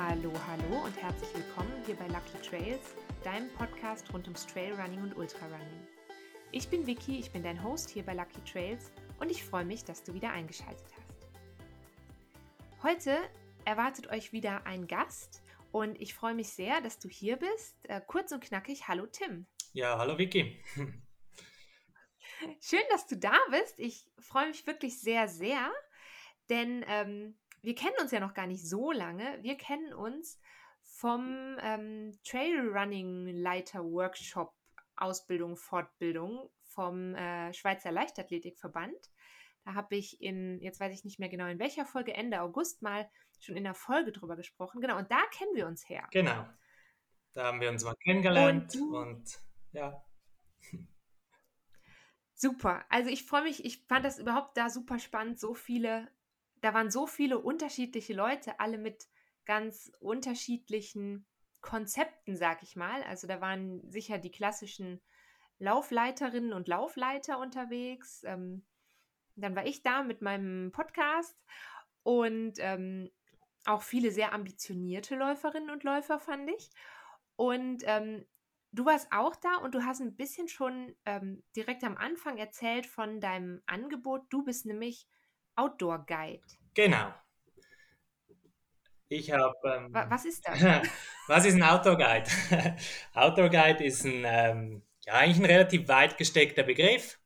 Hallo, hallo und herzlich willkommen hier bei Lucky Trails, deinem Podcast rund ums Trailrunning und Ultrarunning. Ich bin Vicky, ich bin dein Host hier bei Lucky Trails und ich freue mich, dass du wieder eingeschaltet hast. Heute erwartet euch wieder ein Gast und ich freue mich sehr, dass du hier bist. Äh, kurz und knackig, hallo Tim. Ja, hallo Vicky. Schön, dass du da bist. Ich freue mich wirklich sehr, sehr, denn ähm, wir kennen uns ja noch gar nicht so lange. Wir kennen uns vom ähm, Trailrunning-Leiter-Workshop Ausbildung, Fortbildung vom äh, Schweizer Leichtathletikverband. Da habe ich in, jetzt weiß ich nicht mehr genau in welcher Folge, Ende August mal schon in der Folge drüber gesprochen. Genau, und da kennen wir uns her. Genau. Da haben wir uns mal kennengelernt und, und ja. Super. Also ich freue mich, ich fand das überhaupt da super spannend, so viele da waren so viele unterschiedliche Leute, alle mit ganz unterschiedlichen Konzepten, sag ich mal. Also da waren sicher die klassischen Laufleiterinnen und Laufleiter unterwegs. Ähm, dann war ich da mit meinem Podcast und ähm, auch viele sehr ambitionierte Läuferinnen und Läufer fand ich. Und ähm, du warst auch da und du hast ein bisschen schon ähm, direkt am Anfang erzählt von deinem Angebot. Du bist nämlich Outdoor Guide. Genau. Ich habe. Ähm, was ist das? was ist ein Outdoor Guide? Outdoor Guide ist ein, ähm, ja, eigentlich ein relativ weit gesteckter Begriff.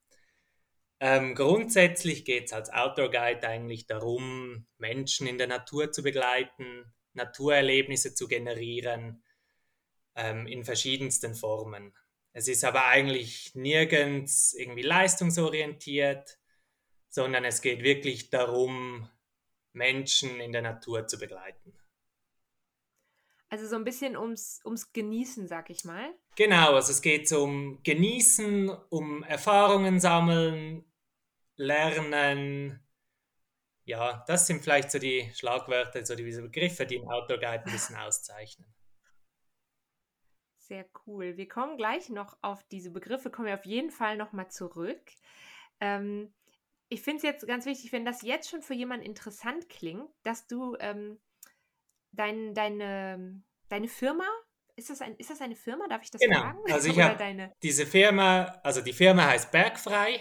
Ähm, grundsätzlich geht es als Outdoor Guide eigentlich darum, Menschen in der Natur zu begleiten, Naturerlebnisse zu generieren, ähm, in verschiedensten Formen. Es ist aber eigentlich nirgends irgendwie leistungsorientiert, sondern es geht wirklich darum, Menschen in der Natur zu begleiten. Also so ein bisschen ums, ums Genießen, sag ich mal. Genau, also es geht um Genießen, um Erfahrungen sammeln, Lernen. Ja, das sind vielleicht so die Schlagwörter, so diese Begriffe, die im Outdoor Guide ein bisschen auszeichnen. Sehr cool. Wir kommen gleich noch auf diese Begriffe, kommen wir auf jeden Fall nochmal zurück. Ähm, ich finde es jetzt ganz wichtig, wenn das jetzt schon für jemanden interessant klingt, dass du ähm, dein, deine, deine Firma, ist das, ein, ist das eine Firma? Darf ich das genau. sagen? Also ich habe deine... diese Firma, also die Firma heißt Bergfrei.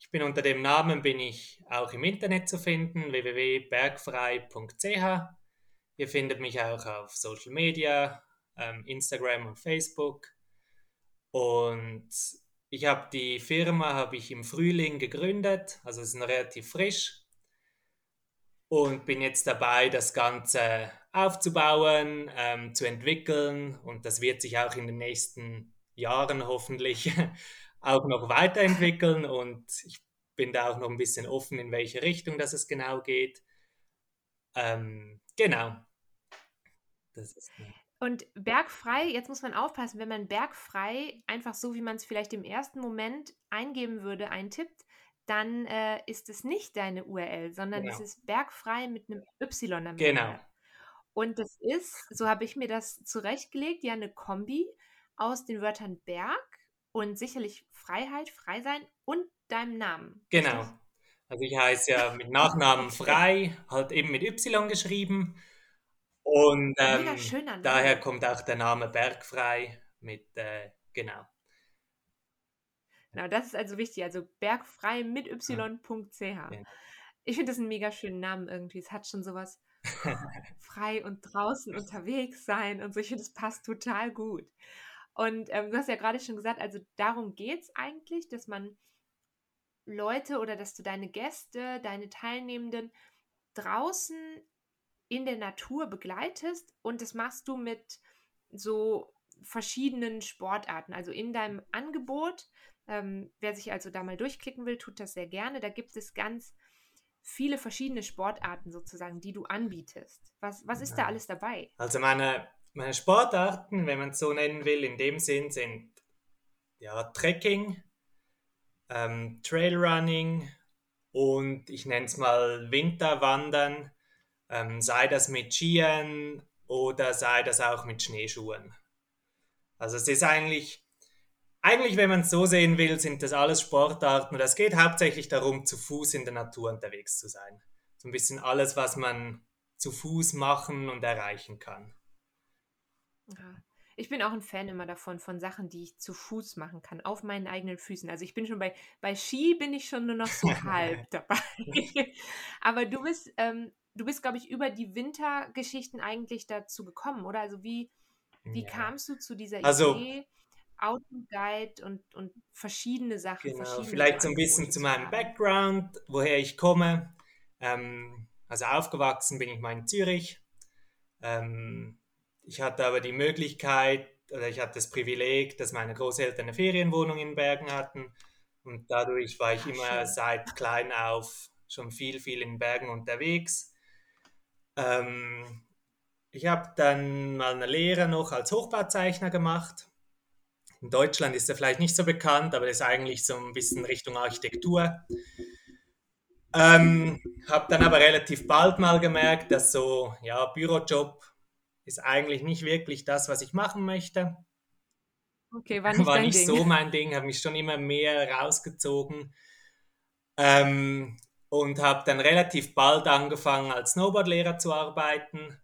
Ich bin unter dem Namen bin ich auch im Internet zu finden, www.bergfrei.ch. Ihr findet mich auch auf Social Media, ähm, Instagram und Facebook. Und ich habe die Firma habe ich im Frühling gegründet, also es ist noch relativ frisch und bin jetzt dabei, das Ganze aufzubauen, ähm, zu entwickeln und das wird sich auch in den nächsten Jahren hoffentlich auch noch weiterentwickeln und ich bin da auch noch ein bisschen offen, in welche Richtung das es genau geht. Ähm, genau. Das ist, und bergfrei, jetzt muss man aufpassen, wenn man bergfrei einfach so, wie man es vielleicht im ersten Moment eingeben würde, eintippt, dann äh, ist es nicht deine URL, sondern genau. es ist bergfrei mit einem Y am Genau. Und das ist, so habe ich mir das zurechtgelegt, ja eine Kombi aus den Wörtern Berg und sicherlich Freiheit, frei sein und deinem Namen. Genau. Also ich heiße ja mit Nachnamen frei, halt eben mit Y geschrieben und ähm, daher kommt auch der Name Bergfrei mit, äh, genau. Genau, das ist also wichtig. Also bergfrei mit y.ch. Ja. Ich finde das einen mega schönen Namen irgendwie. Es hat schon sowas frei und draußen unterwegs sein und so. Ich finde, es passt total gut. Und ähm, du hast ja gerade schon gesagt, also darum geht es eigentlich, dass man Leute oder dass du deine Gäste, deine Teilnehmenden draußen in der Natur begleitest und das machst du mit so verschiedenen Sportarten. Also in deinem Angebot, ähm, wer sich also da mal durchklicken will, tut das sehr gerne. Da gibt es ganz viele verschiedene Sportarten sozusagen, die du anbietest. Was, was ist da alles dabei? Also meine, meine Sportarten, wenn man es so nennen will, in dem Sinn sind ja Trekking, ähm, Trailrunning und ich nenne es mal Winterwandern ähm, sei das mit Skiern oder sei das auch mit Schneeschuhen. Also es ist eigentlich, eigentlich, wenn man es so sehen will, sind das alles Sportarten und es geht hauptsächlich darum, zu Fuß in der Natur unterwegs zu sein. So ein bisschen alles, was man zu Fuß machen und erreichen kann. Ja. Ich bin auch ein Fan immer davon, von Sachen, die ich zu Fuß machen kann, auf meinen eigenen Füßen. Also ich bin schon bei, bei Ski bin ich schon nur noch so halb dabei. Aber du bist, ähm, du bist, glaube ich, über die Wintergeschichten eigentlich dazu gekommen, oder? Also wie, wie ja. kamst du zu dieser also, Idee? Autoguide und, und verschiedene Sachen. Genau, verschiedene vielleicht so ein bisschen zu meinem Background, woher ich komme. Ähm, also aufgewachsen bin ich mal in Zürich. Ähm, ich hatte aber die Möglichkeit, oder ich hatte das Privileg, dass meine Großeltern eine Ferienwohnung in Bergen hatten. Und dadurch war ich Ach, immer schön. seit klein auf schon viel, viel in Bergen unterwegs. Ähm, ich habe dann mal eine Lehre noch als Hochbauzeichner gemacht. In Deutschland ist er vielleicht nicht so bekannt, aber das ist eigentlich so ein bisschen Richtung Architektur. Ähm, habe dann aber relativ bald mal gemerkt, dass so, ja, Bürojob ist eigentlich nicht wirklich das, was ich machen möchte. Okay, war nicht, war nicht so mein Ding, habe mich schon immer mehr rausgezogen ähm, und habe dann relativ bald angefangen, als Snowboardlehrer zu arbeiten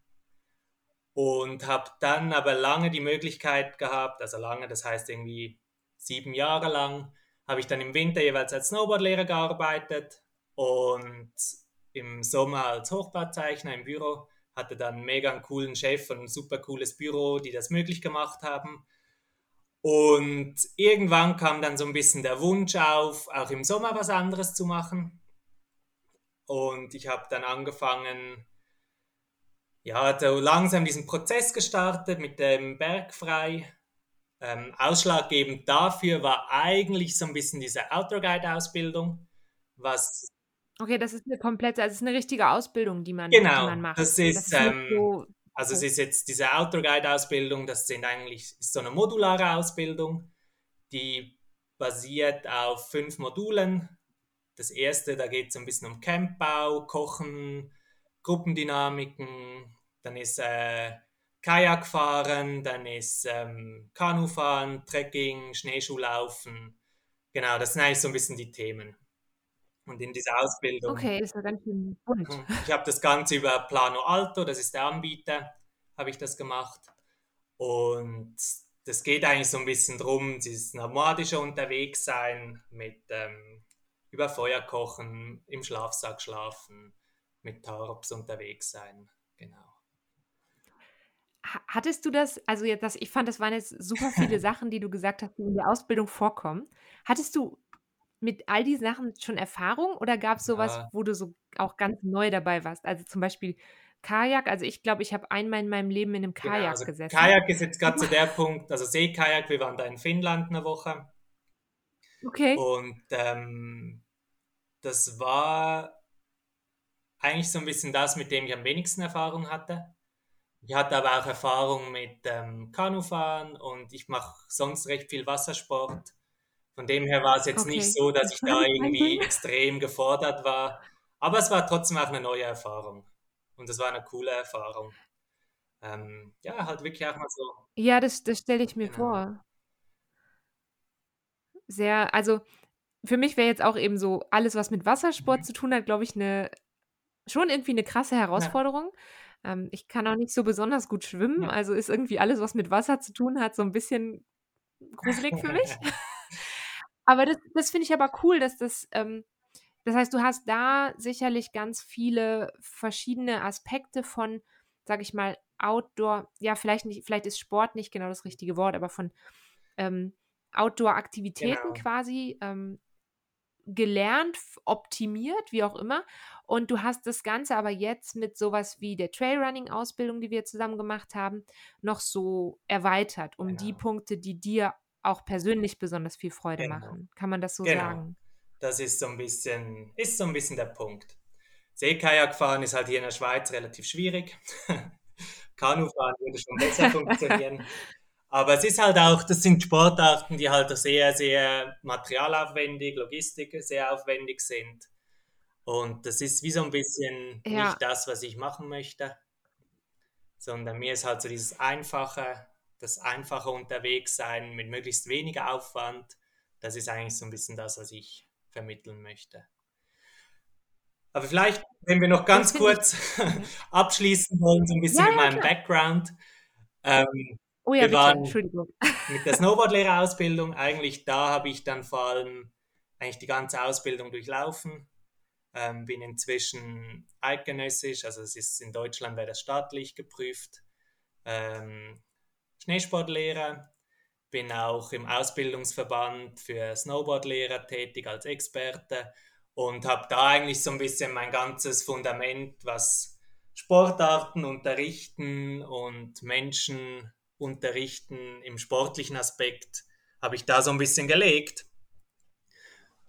und habe dann aber lange die Möglichkeit gehabt, also lange, das heißt irgendwie sieben Jahre lang, habe ich dann im Winter jeweils als Snowboardlehrer gearbeitet und im Sommer als Hochbauzeichner im Büro. Hatte dann mega einen coolen Chef und ein super cooles Büro, die das möglich gemacht haben. Und irgendwann kam dann so ein bisschen der Wunsch auf, auch im Sommer was anderes zu machen. Und ich habe dann angefangen, ja, so langsam diesen Prozess gestartet mit dem Bergfrei. Ähm, ausschlaggebend dafür war eigentlich so ein bisschen diese Outdoor Guide Ausbildung, was Okay, das ist eine komplette, also es ist eine richtige Ausbildung, die man, genau, die man macht. Das ist, das ist ähm, so, also es ist jetzt diese Outdoor Guide Ausbildung, das sind eigentlich ist so eine modulare Ausbildung, die basiert auf fünf Modulen. Das erste, da geht es ein bisschen um Campbau, Kochen, Gruppendynamiken, dann ist äh, Kajakfahren, dann ist ähm, Kanufahren, Trekking, Schneeschuhlaufen. Genau, das sind eigentlich so ein bisschen die Themen. Und in dieser Ausbildung. Okay, ist ja ganz schön bunt. Ich habe das Ganze über Plano Alto, das ist der Anbieter, habe ich das gemacht. Und das geht eigentlich so ein bisschen darum, dieses nomadische unterwegs sein, mit ähm, über Feuer kochen, im Schlafsack schlafen, mit Tarps unterwegs sein. Genau. Hattest du das, also jetzt, das, ich fand, das waren jetzt super viele Sachen, die du gesagt hast, die in der Ausbildung vorkommen. Hattest du mit all diesen Sachen schon Erfahrung oder gab es sowas, Ja. wo du so auch ganz neu dabei warst? Also zum Beispiel Kajak. Also ich glaube, ich habe einmal in meinem Leben in einem Genau, Kajak also gesessen. Kajak ist jetzt gerade so der Punkt, also Seekajak, wir waren da in Finnland eine Woche Okay. und ähm, das war eigentlich so ein bisschen das, mit dem ich am wenigsten Erfahrung hatte. Ich hatte aber auch Erfahrung mit ähm, Kanufahren und ich mache sonst recht viel Wassersport. Von dem her war es jetzt okay. nicht so, dass ich da irgendwie extrem gefordert war. Aber es war trotzdem auch eine neue Erfahrung. Und es war eine coole Erfahrung. Ähm, ja, halt wirklich auch mal so. Ja, das, das stelle ich mir genau. vor. Sehr, also für mich wäre jetzt auch eben so alles, was mit Wassersport mhm. zu tun hat, glaube ich, eine schon irgendwie eine krasse Herausforderung. Ja. Ähm, ich kann auch nicht so besonders gut schwimmen, ja. also ist irgendwie alles, was mit Wasser zu tun hat, so ein bisschen gruselig für mich. Aber das, das finde ich aber cool, dass das, ähm, das heißt, du hast da sicherlich ganz viele verschiedene Aspekte von, sag ich mal, Outdoor, ja, vielleicht nicht, vielleicht ist Sport nicht genau das richtige Wort, aber von ähm, Outdoor-Aktivitäten genau. quasi ähm, gelernt, optimiert, wie auch immer. Und du hast das Ganze aber jetzt mit sowas wie der Trailrunning-Ausbildung, die wir zusammen gemacht haben, noch so erweitert, um genau. die Punkte, die dir auch persönlich besonders viel Freude genau. machen. Kann man das so genau. sagen? Das ist so ein bisschen, ist so ein bisschen der Punkt. Seekajak fahren ist halt hier in der Schweiz relativ schwierig. Kanufahren würde schon besser funktionieren. Aber es ist halt auch, das sind Sportarten, die halt sehr, sehr materialaufwendig, Logistik sehr aufwendig sind. Und das ist wie so ein bisschen ja. nicht das, was ich machen möchte, sondern mir ist halt so dieses einfache, das einfache Unterwegssein mit möglichst weniger Aufwand, das ist eigentlich so ein bisschen das, was ich vermitteln möchte. Aber vielleicht, wenn wir noch ganz kurz abschließen wollen, so ein bisschen ja, mit meinem klar. Background. Ähm, oh ja, wir bitte, waren Entschuldigung. Mit der Snowboardlehrerausbildung, eigentlich da habe ich dann vor allem eigentlich die ganze Ausbildung durchlaufen. Ähm, bin inzwischen eidgenössisch, also es ist in Deutschland wäre das staatlich geprüft. Ähm, Schneesportlehrer, bin auch im Ausbildungsverband für Snowboardlehrer tätig als Experte und habe da eigentlich so ein bisschen mein ganzes Fundament, was Sportarten unterrichten und Menschen unterrichten im sportlichen Aspekt, habe ich da so ein bisschen gelegt.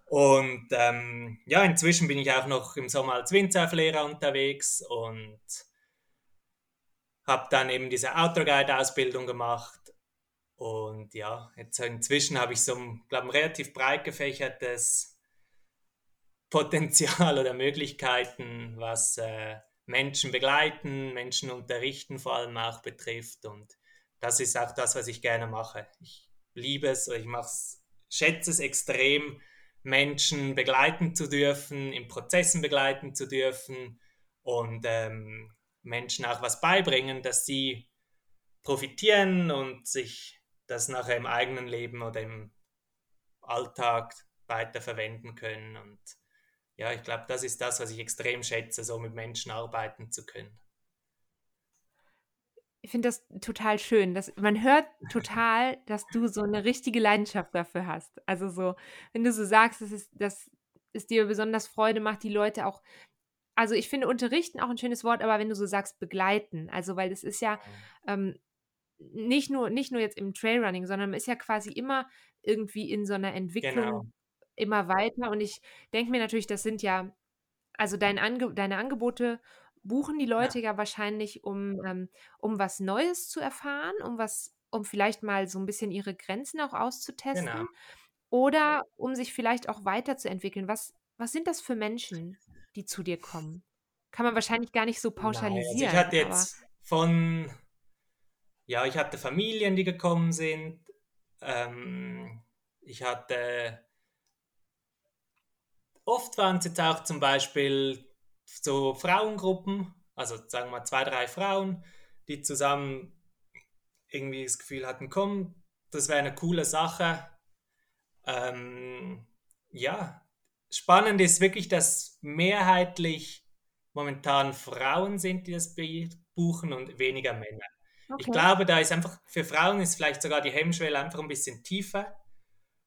Und ähm, ja, inzwischen bin ich auch noch im Sommer als Windsurflehrer unterwegs und habe dann eben diese Outdoor Guide Ausbildung gemacht. Und ja, jetzt inzwischen habe ich so glaube ein relativ breit gefächertes Potenzial oder Möglichkeiten, was äh, Menschen begleiten, Menschen unterrichten vor allem auch betrifft. Und das ist auch das, was ich gerne mache. Ich liebe es ich mache es, schätze es extrem, Menschen begleiten zu dürfen, in Prozessen begleiten zu dürfen und ähm, Menschen auch was beibringen, dass sie profitieren und sich das nachher im eigenen Leben oder im Alltag weiter verwenden können. Und ja, ich glaube, das ist das, was ich extrem schätze, so mit Menschen arbeiten zu können. Ich finde das total schön. Dass, man hört total, dass du so eine richtige Leidenschaft dafür hast. Also so, wenn du so sagst, dass es, dass es dir besonders Freude macht, die Leute auch also ich finde unterrichten auch ein schönes Wort, aber wenn du so sagst, begleiten, also weil das ist ja ähm, nicht, nur, nicht nur jetzt im Trailrunning, sondern man ist ja quasi immer irgendwie in so einer Entwicklung genau. immer weiter. Und ich denke mir natürlich, das sind ja, also dein Ange deine Angebote buchen die Leute ja, ja wahrscheinlich, um, ähm, um was Neues zu erfahren, um was, um vielleicht mal so ein bisschen ihre Grenzen auch auszutesten. Genau. Oder um sich vielleicht auch weiterzuentwickeln. Was, was sind das für Menschen? die zu dir kommen? Kann man wahrscheinlich gar nicht so pauschalisieren. Nein, also ich hatte jetzt von, ja, ich hatte Familien, die gekommen sind. Ähm, ich hatte, oft waren es jetzt auch zum Beispiel so Frauengruppen, also sagen wir mal zwei, drei Frauen, die zusammen irgendwie das Gefühl hatten, komm, das wäre eine coole Sache. Ähm, ja, spannend ist wirklich, dass mehrheitlich momentan Frauen sind, die das buchen und weniger Männer. Okay. Ich glaube, da ist einfach, für Frauen ist vielleicht sogar die Hemmschwelle einfach ein bisschen tiefer,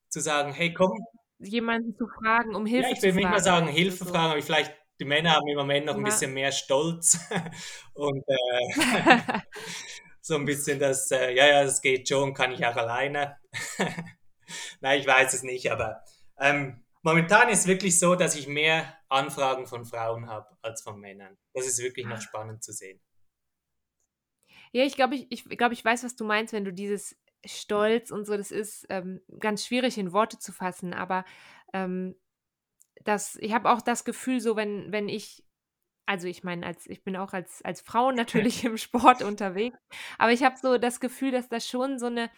zu sagen, hey, komm. Jemanden zu fragen, um Hilfe zu fragen. Ja, ich will nicht mal sagen, Hilfe so. fragen, aber vielleicht, die Männer haben im Moment noch ein bisschen mehr Stolz und äh, so ein bisschen das, äh, ja, ja, das geht schon, kann ich auch alleine. Nein, ich weiß es nicht, aber ähm, Momentan ist es wirklich so, dass ich mehr Anfragen von Frauen habe als von Männern. Das ist wirklich noch ah. spannend zu sehen. Ja, ich glaube, ich, ich, glaub, ich weiß, was du meinst, wenn du dieses Stolz und so, das ist ähm, ganz schwierig in Worte zu fassen, aber ähm, das, ich habe auch das Gefühl, so wenn, wenn ich, also ich meine, als ich bin auch als, als Frau natürlich im Sport unterwegs, aber ich habe so das Gefühl, dass da schon so eine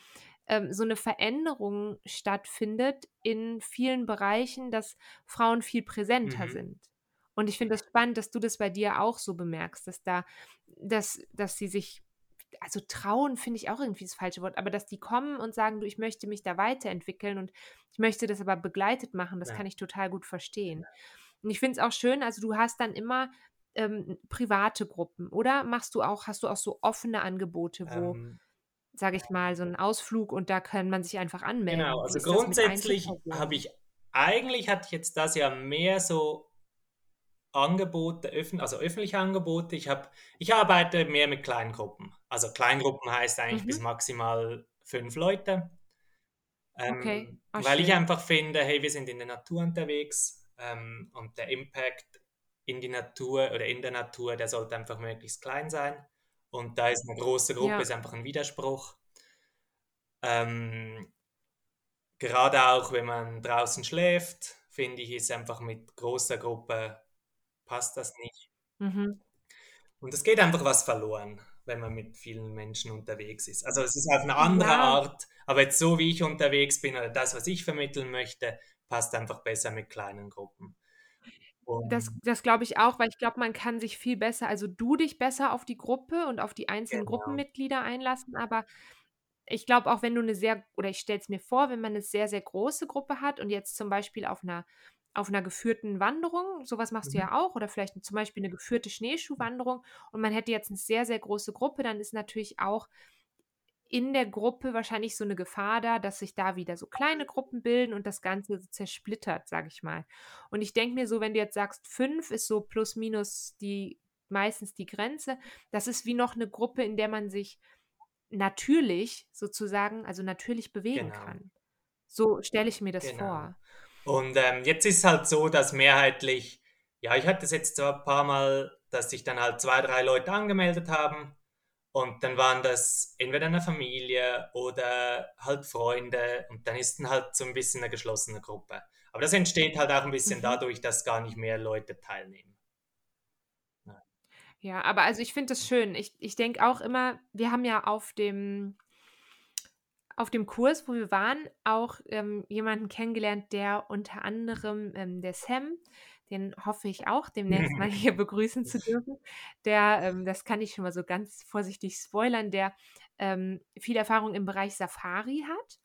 ähm, so eine Veränderung stattfindet in vielen Bereichen, dass Frauen viel präsenter mhm. sind. Und ich finde das spannend, dass du das bei dir auch so bemerkst, dass da, dass, dass sie sich, also trauen finde ich auch irgendwie das falsche Wort, aber dass die kommen und sagen, du, ich möchte mich da weiterentwickeln und ich möchte das aber begleitet machen, das ja. kann ich total gut verstehen. Und ich finde es auch schön, also du hast dann immer ähm, private Gruppen, oder machst du auch, hast du auch so offene Angebote, wo ähm, sage ich mal, so einen Ausflug und da kann man sich einfach anmelden. Genau, also grundsätzlich habe ich, eigentlich hatte ich jetzt das ja mehr so Angebote, also öffentliche Angebote. Ich, habe, ich arbeite mehr mit Kleingruppen. Also Kleingruppen heißt eigentlich mhm. bis maximal fünf Leute. Ähm, okay. Ach, weil schön. ich einfach finde, hey, wir sind in der Natur unterwegs ähm, und der Impact in die Natur oder in der Natur, der sollte einfach möglichst klein sein. Und da ist eine große Gruppe, ja. ist einfach ein Widerspruch. Ähm, gerade auch, wenn man draußen schläft, finde ich, ist einfach mit großer Gruppe passt das nicht. Mhm. Und es geht einfach was verloren, wenn man mit vielen Menschen unterwegs ist. Also es ist auf eine andere ja. Art, aber jetzt so wie ich unterwegs bin oder das, was ich vermitteln möchte, passt einfach besser mit kleinen Gruppen. Das das glaube ich auch, weil ich glaube, man kann sich viel besser also, du dich besser auf die Gruppe und auf die einzelnen Genau. Gruppenmitglieder einlassen, aber ich glaube auch, wenn du 'ne sehr oder ich stelle es mir vor, wenn man 'ne sehr, sehr große Gruppe hat und jetzt zum Beispiel auf 'ner auf 'ner geführten Wanderung, so was machst du Mhm. ja auch oder vielleicht zum Beispiel 'ne geführte Schneeschuhwanderung und man hätte jetzt 'ne sehr, sehr große Gruppe, dann ist natürlich auch in der Gruppe wahrscheinlich so 'ne Gefahr da, dass sich da wieder so kleine Gruppen bilden und das Ganze so zersplittert, sage ich mal. Und ich denke mir so, wenn du jetzt sagst, 5 ist so plus minus die meistens die Grenze, das ist wie noch 'ne Gruppe, in der man sich natürlich sozusagen also, natürlich bewegen Genau. kann. So stelle ich mir das Genau. vor. Und, ähm, jetzt ist halt so, dass mehrheitlich ja, ich hatte das jetzt so ein paar Mal, dass sich dann halt 2, 3 Leute angemeldet haben und dann waren das entweder 'ne Familie oder halt Freunde und dann ist dann halt so 'n bisschen 'ne geschlossene Gruppe. Aber das entsteht halt auch 'n bisschen Mhm. dadurch, dass gar nicht mehr Leute teilnehmen. Ja. Ja, aber also, ich finde das schön. Ich ich denke auch immer wir haben ja auf dem auf dem Kurs, wo wir waren, auch, ähm, jemanden kennengelernt, der unter anderem, ähm der Sam, den hoffe ich auch demnächst mal hier begrüßen zu dürfen. Der, ähm das kann ich schon mal so ganz vorsichtig spoilern, der, ähm, viel Erfahrung im Bereich Safari hat.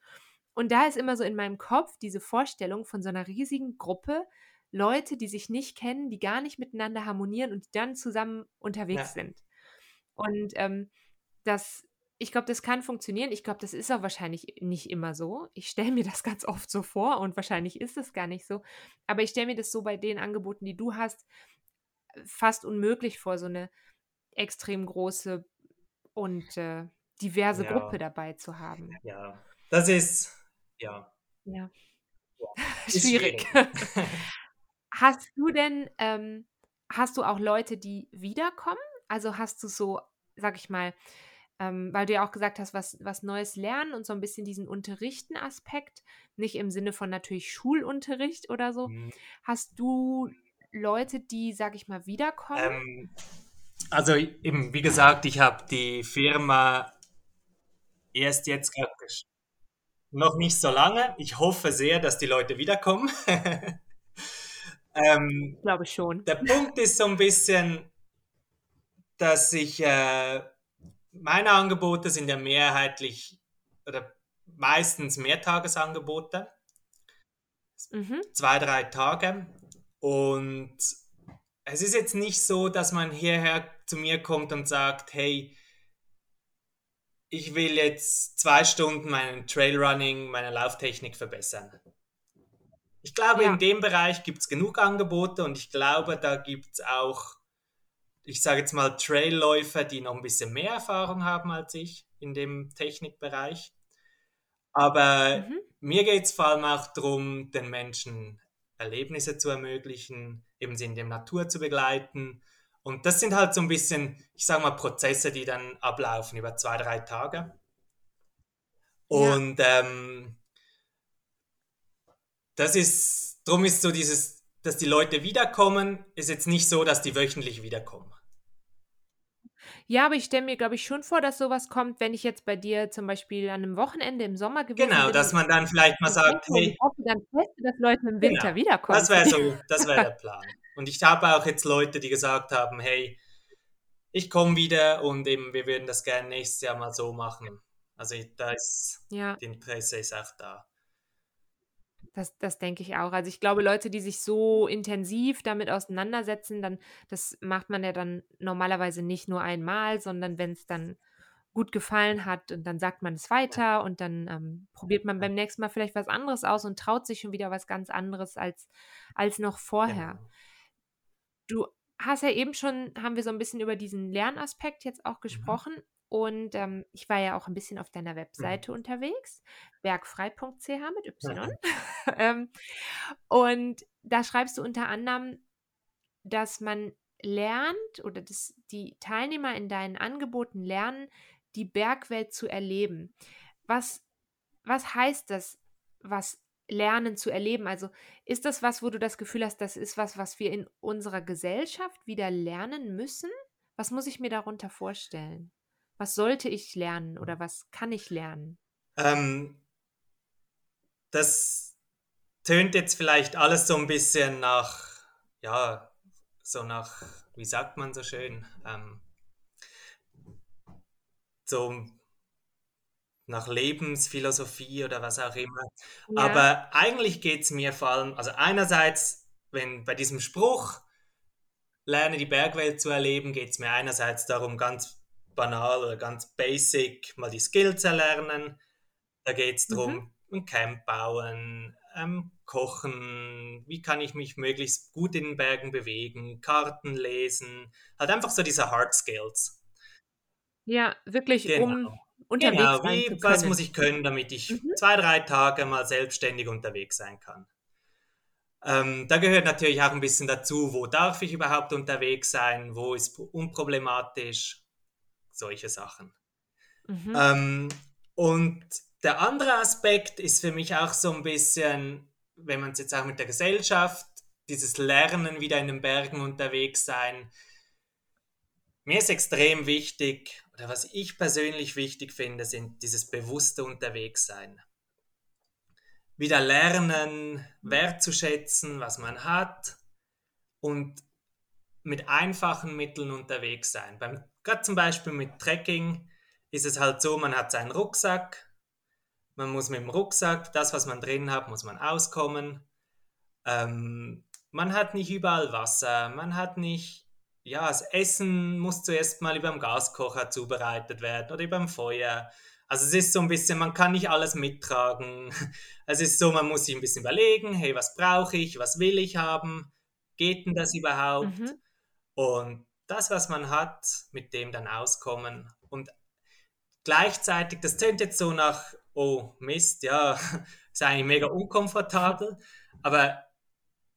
Und da ist immer so in meinem Kopf diese Vorstellung von so 'ner riesigen Gruppe, Leute, die sich nicht kennen, die gar nicht miteinander harmonieren und die dann zusammen unterwegs Ja. sind. Und, ähm, das ich glaube, das kann funktionieren. Ich glaube, das ist auch wahrscheinlich nicht immer so. Ich stelle mir das ganz oft so vor und wahrscheinlich ist es gar nicht so. Aber ich stelle mir das so bei den Angeboten, die du hast, fast unmöglich vor, so 'ne extrem große und, äh, diverse Gruppe Ja. dabei zu haben. Ja, das ist ja. Ja. Ja, ist Schwierig. schwierig. Hast du denn ähm, hast du auch Leute, die wiederkommen? Also, hast du so, sage ich mal ähm, weil du ja auch gesagt hast, was was Neues lernen und so 'n bisschen diesen Unterrichten-Aspekt, nicht im Sinne von natürlich Schulunterricht oder so. Mhm. Hast du Leute, die, sage ich mal, wiederkommen? Ähm, also, eben, wie gesagt, ich habe die Firma erst jetzt noch nicht so lange. Ich hoffe sehr, dass die Leute wiederkommen. Ähm, Glaube ich schon. der Punkt ist so 'n bisschen dass ich, äh meine Angebote sind ja mehrheitlich oder meistens Mehrtagesangebote. Mhm. 2, 3 Tage. Und es ist jetzt nicht so, dass man hierher zu mir kommt und sagt: „Hey“ „ich will jetzt 2 Stunden meinen Trailrunning, meine Lauftechnik verbessern.“ Ich glaube, in Ja. dem Bereich gibt's genug Angebote und ich glaube, da gibt's auch, ich sage jetzt mal, Trailläufer, die noch 'n bisschen mehr Erfahrung haben als ich in dem Technikbereich. Aber Mhm. mir geht's vor allem auch drum, den Menschen Erlebnisse zu ermöglichen, eben sie in der Natur zu begleiten. Und das sind halt so 'n bisschen, ich sage mal, Prozesse, die dann ablaufen über 2, 3 Tage. Ja. Und, ähm das ist drum ist so dieses dass die Leute wiederkommen, ist jetzt nicht so, dass die wöchentlich wiederkommen. Ja, aber ich stelle mir, glaube ich, schon vor, dass so was kommt, wenn ich jetzt bei dir zum Beispiel an 'nem Wochenende im Sommer gewesen Genau, bin dass und man dann vielleicht mal sagt: ich „Hey“ hoffe dann fest, dass Leute im Genau, Winter wiederkommen das wäre so das wäre der Plan. Und ich habe auch jetzt Leute, die gesagt haben: „Hey, ich komme wieder und eben wir würden das gerne nächstes Jahr mal so machen.“ Also, da ist Ja. das Interesse ist auch da. Das das denke ich auch. Also, ich glaube, Leute, die sich so intensiv damit auseinandersetzen, dann das macht man ja dann normalerweise nicht nur einmal, sondern wenn's dann gut gefallen hat und dann sagt man es Ja. weiter und dann, ähm, probiert man Ja. beim nächsten Mal vielleicht was anderes aus und traut sich schon wieder was ganz anderes als als noch vorher. Genau. Du hast ja eben schon haben wir so 'n bisschen über diesen Lernaspekt jetzt auch Mhm. Und, ähm, ich war ja auch 'n bisschen auf deiner Mhm. Webseite unterwegs, bergfrei.ch mit Y. Ähm, und da schreibst du unter anderem, dass man lernt oder dass die Teilnehmer in deinen Angeboten lernen, die Bergwelt zu erleben. Was was heißt das, was lernen zu erleben? Also, ist das was, wo du das Gefühl hast, das ist was, was wir in unserer Gesellschaft wieder lernen müssen? Was muss ich mir darunter vorstellen? Was sollte ich lernen oder was kann ich lernen? Ähm das tönt jetzt vielleicht alles so 'n bisschen nach ja, so nach, wie sagt man so schön, ähm, so nach Lebensphilosophie oder was auch immer. Ja. Aber eigentlich geht es mir vor allem, also einerseits, wenn bei diesem Spruch, lerne die Bergwelt zu erleben, geht es mir einerseits darum, ganz banal oder ganz basic mal die Skills erlernen. Da geht es darum, mhm. ein Camp bauen, ähm, kochen, wie kann ich mich möglichst gut in den Bergen bewegen, Karten lesen, halt einfach so diese Hard Skills. Ja, wirklich genau. um unterwegs genau, sein wie, zu können. Was muss ich können, damit ich mhm. zwei, drei Tage mal selbstständig unterwegs sein kann? Ähm, da gehört natürlich auch ein bisschen dazu, wo darf ich überhaupt unterwegs sein, wo ist unproblematisch, solche Sachen. Mhm. Ähm, und der andere Aspekt ist für mich auch so ein bisschen, wenn man es jetzt auch mit der Gesellschaft, dieses Lernen wieder in den Bergen unterwegs sein. Mir ist extrem wichtig, oder was ich persönlich wichtig finde, sind dieses bewusste Unterwegssein. Wieder lernen, wertzuschätzen, was man hat und mit einfachen Mitteln unterwegs sein. Beim, gerade zum Beispiel mit Trekking ist es halt so, man hat seinen Rucksack, man muss mit dem Rucksack, das, was man drin hat, muss man auskommen. Ähm, man hat nicht überall Wasser, man hat nicht ja, das Essen muss zuerst mal über dem Gaskocher zubereitet werden oder über dem Feuer. Also es ist so ein bisschen, man kann nicht alles mittragen. Es ist so, man muss sich ein bisschen überlegen, hey, was brauche ich, was will ich haben, geht denn das überhaupt? Mhm. Und das, was man hat, mit dem dann auskommen. Und gleichzeitig, das tönt jetzt so nach, oh Mist, ja, ist eigentlich mega unkomfortabel, aber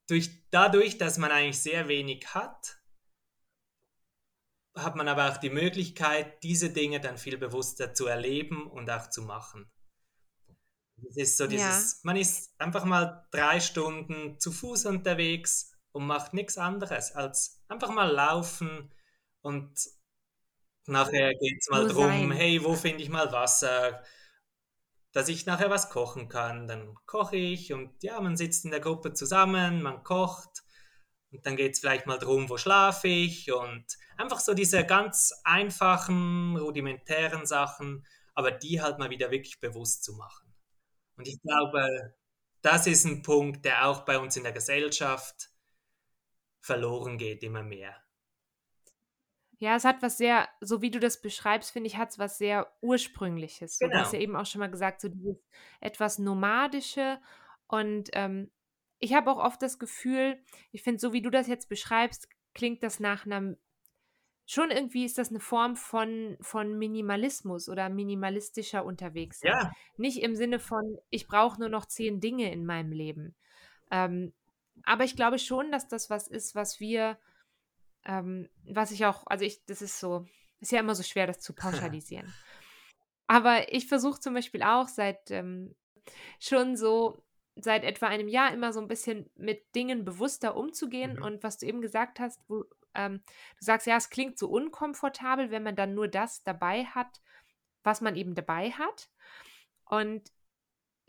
durch, dadurch, dass man eigentlich sehr wenig hat, hat man aber auch die Möglichkeit, diese Dinge dann viel bewusster zu erleben und auch zu machen. Es ist so dieses, ja. man ist einfach mal drei Stunden zu Fuß unterwegs und macht nichts anderes als einfach mal laufen und nachher geht es mal Nur drum, sein. hey, wo finde ich mal Wasser, dass ich nachher was kochen kann. Dann koche ich und ja, man sitzt in der Gruppe zusammen, man kocht und dann geht es vielleicht mal darum, wo schlafe ich und einfach so diese ganz einfachen, rudimentären Sachen, aber die halt mal wieder wirklich bewusst zu machen. Und ich glaube, das ist ein Punkt, der auch bei uns in der Gesellschaft verloren geht immer mehr. Ja, es hat was sehr, so wie du das beschreibst, finde ich, hat es was sehr Ursprüngliches. Genau. Du hast ja eben auch schon mal gesagt, so dieses etwas Nomadische. Und ähm, ich habe auch oft das Gefühl, ich finde, so wie du das jetzt beschreibst, klingt das nach einem, schon irgendwie ist das eine Form von, von Minimalismus oder minimalistischer unterwegs. Ja. Nicht im Sinne von, ich brauche nur noch zehn Dinge in meinem Leben. Ähm, aber ich glaube schon, dass das was ist, was wir, ähm, was ich auch, also ich, das ist so, ist ja immer so schwer, das zu pauschalisieren. aber ich versuche zum Beispiel auch seit ähm, schon so seit etwa einem Jahr immer so ein bisschen mit Dingen bewusster umzugehen. Mhm. Und was du eben gesagt hast, wo, ähm, du sagst, ja, es klingt so unkomfortabel, wenn man dann nur das dabei hat, was man eben dabei hat. Und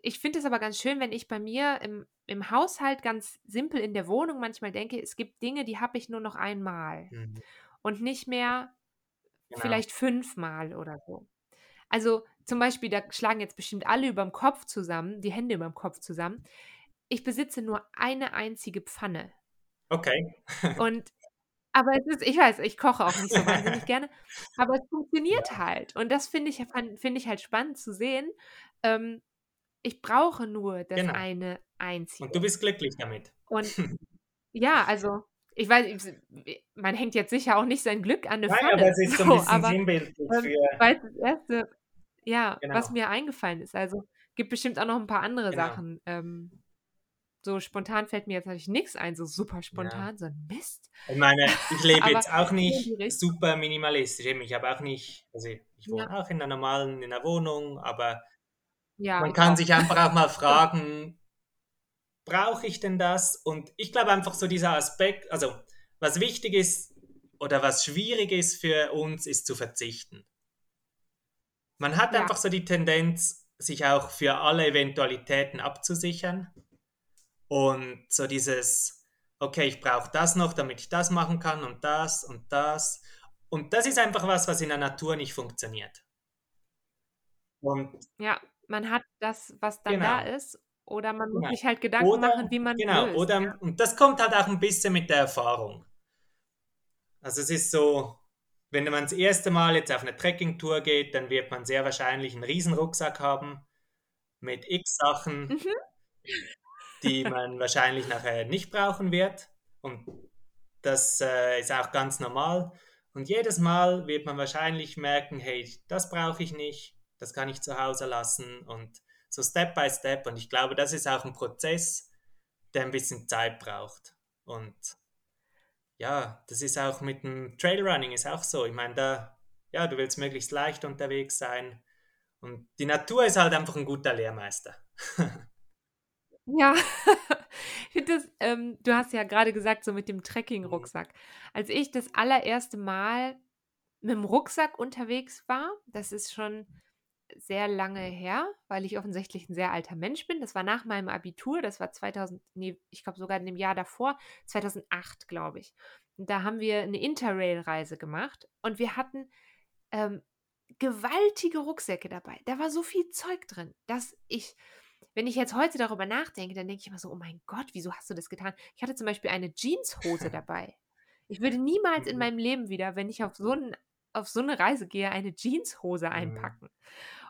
ich finde es aber ganz schön, wenn ich bei mir im, im Haushalt ganz simpel in der Wohnung manchmal denke, es gibt Dinge, die habe ich nur noch einmal mhm. und nicht mehr genau. vielleicht fünfmal oder so. Also zum Beispiel, da schlagen jetzt bestimmt alle über dem Kopf zusammen, die Hände über dem Kopf zusammen. Ich besitze nur eine einzige Pfanne. Okay. Und aber es ist, ich weiß, ich koche auch nicht so wahnsinnig gerne, aber es funktioniert halt. Und das finde ich, find ich halt spannend zu sehen. Ähm, ich brauche nur das genau. eine einzige. Und du bist glücklich damit. Und ja, also ich weiß, man hängt jetzt sicher auch nicht sein Glück an eine Nein, Pfanne. aber es ist so ein bisschen aber, sinnbildlich für... Weil das erste ja, genau. was mir eingefallen ist. Also gibt bestimmt auch noch ein paar andere genau. Sachen. Ähm, so spontan fällt mir jetzt natürlich nichts ein, so super spontan, ja. so ein Mist. Ich meine, ich lebe jetzt auch nicht super minimalistisch. Ich habe auch nicht, also ich wohne ja. auch in einer normalen, in einer Wohnung, aber ja, man kann sich einfach auch mal fragen, brauche ich denn das? Und ich glaube einfach so dieser Aspekt, also was wichtig ist oder was schwierig ist für uns, ist zu verzichten. Man hat ja. einfach so die Tendenz, sich auch für alle Eventualitäten abzusichern. Und so dieses, okay, ich brauche das noch, damit ich das machen kann und das und das. Und das ist einfach was, was in der Natur nicht funktioniert. Und ja, man hat das, was dann genau. da ist, oder man muss genau. sich halt Gedanken oder, machen, wie man Genau, löst, oder, ja. und das kommt halt auch ein bisschen mit der Erfahrung. Also es ist so, wenn man das erste Mal jetzt auf eine Trekkingtour geht, dann wird man sehr wahrscheinlich einen riesen Rucksack haben mit x Sachen, mhm. die man wahrscheinlich nachher nicht brauchen wird. Und das äh, ist auch ganz normal. Und jedes Mal wird man wahrscheinlich merken, hey, das brauche ich nicht, das kann ich zu Hause lassen und so Step by Step. Und ich glaube, das ist auch ein Prozess, der ein bisschen Zeit braucht. Und ja, das ist auch mit dem Trailrunning ist auch so. Ich meine, da, ja, du willst möglichst leicht unterwegs sein. Und die Natur ist halt einfach ein guter Lehrmeister. Ja, ich finde das, ähm, du hast ja gerade gesagt, so mit dem Trekking-Rucksack. Mhm. Als ich das allererste Mal mit dem Rucksack unterwegs war, das ist schon sehr lange her, weil ich offensichtlich ein sehr alter Mensch bin. Das war nach meinem Abitur, das war 2000, nee, ich glaube sogar in dem Jahr davor, 2008, glaube ich. Und da haben wir eine Interrail-Reise gemacht und wir hatten ähm, gewaltige Rucksäcke dabei. Da war so viel Zeug drin, dass ich, wenn ich jetzt heute darüber nachdenke, dann denke ich immer so, oh mein Gott, wieso hast du das getan? Ich hatte zum Beispiel eine Jeanshose dabei. Ich würde niemals in mhm. meinem Leben wieder, wenn ich auf so, ein, auf so eine Reise gehe, eine Jeanshose mhm.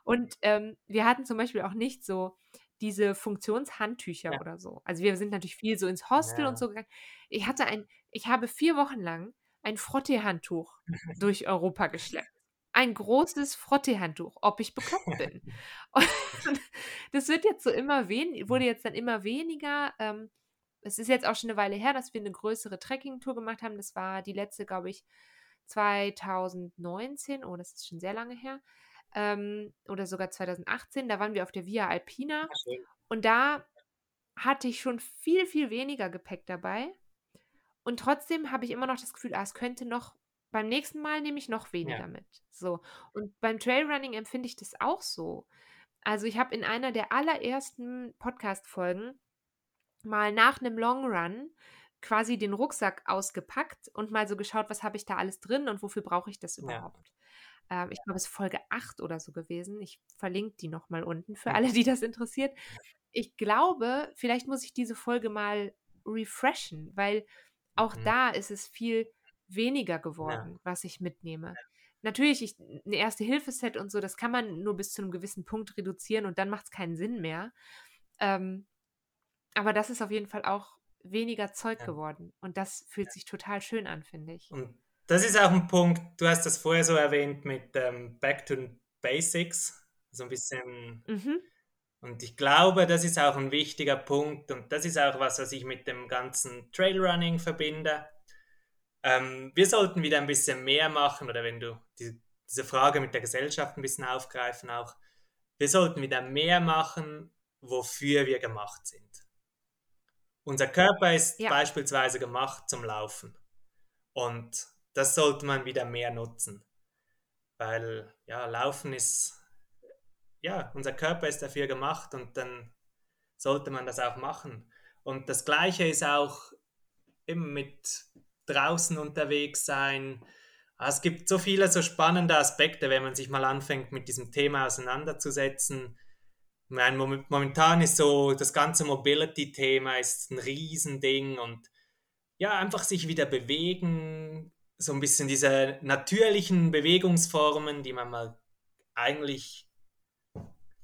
Und ähm, wir hatten zum Beispiel auch nicht so diese Funktionshandtücher ja. oder so. Also wir sind natürlich viel so ins Hostel ja. und so gegangen. Ich hatte ein, ich habe vier Wochen lang ein Frottee-Handtuch durch Europa geschleppt. Ein großes Frottee-Handtuch, ob ich bekloppt bin. Und das wird jetzt so immer wen wurde jetzt dann immer weniger. Ähm, es ist jetzt auch schon eine Weile her, dass wir eine größere Trekking-Tour gemacht haben. Das war die letzte, glaube ich, 2019. Oh, das ist schon sehr lange her ähm, oder sogar 2018. Da waren wir auf der Via Alpina und da hatte ich schon viel, viel weniger Gepäck dabei. Und trotzdem habe ich immer noch das Gefühl, ah, es könnte noch, beim nächsten Mal nehme ich noch weniger ja. mit. So. Und beim Trailrunning empfinde ich das auch so. Also ich habe in einer der allerersten Podcast-Folgen mal nach einem Long Run quasi den Rucksack ausgepackt und mal so geschaut, was habe ich da alles drin und wofür brauche ich das überhaupt. Ähm, ich glaube, es ist Folge 8 oder so gewesen. Ich verlinke die nochmal unten für alle, die das interessiert. Ich glaube, vielleicht muss ich diese Folge mal refreshen, weil auch mhm. da ist es viel weniger geworden, ja. was ich mitnehme. Natürlich, ich, ein Erste-Hilfe-Set und so, das kann man nur bis zu einem gewissen Punkt reduzieren und dann macht es keinen Sinn mehr. Ähm, aber das ist auf jeden Fall auch weniger Zeug ja. geworden. Und das fühlt sich total schön an, finde ich. Und das ist auch ein Punkt, du hast das vorher so erwähnt mit ähm, Back to Basics, so ein bisschen. Mhm. Und ich glaube, das ist auch ein wichtiger Punkt und das ist auch was, was ich mit dem ganzen Trailrunning verbinde. Ähm, wir sollten wieder ein bisschen mehr machen oder wenn du die, diese Frage mit der Gesellschaft ein bisschen aufgreifen auch, wir sollten wieder mehr machen, wofür wir gemacht sind. Unser Körper ist ja. beispielsweise gemacht zum Laufen. Und das sollte man wieder mehr nutzen. Weil ja, Laufen ist, ja, unser Körper ist dafür gemacht und dann sollte man das auch machen. Und das Gleiche ist auch eben mit draußen unterwegs sein. Ah, es gibt so viele so spannende Aspekte, wenn man sich mal anfängt, mit diesem Thema auseinanderzusetzen. Meine, momentan ist so das ganze Mobility-Thema ist ein Riesending und ja, einfach sich wieder bewegen, so ein bisschen diese natürlichen Bewegungsformen, die man mal eigentlich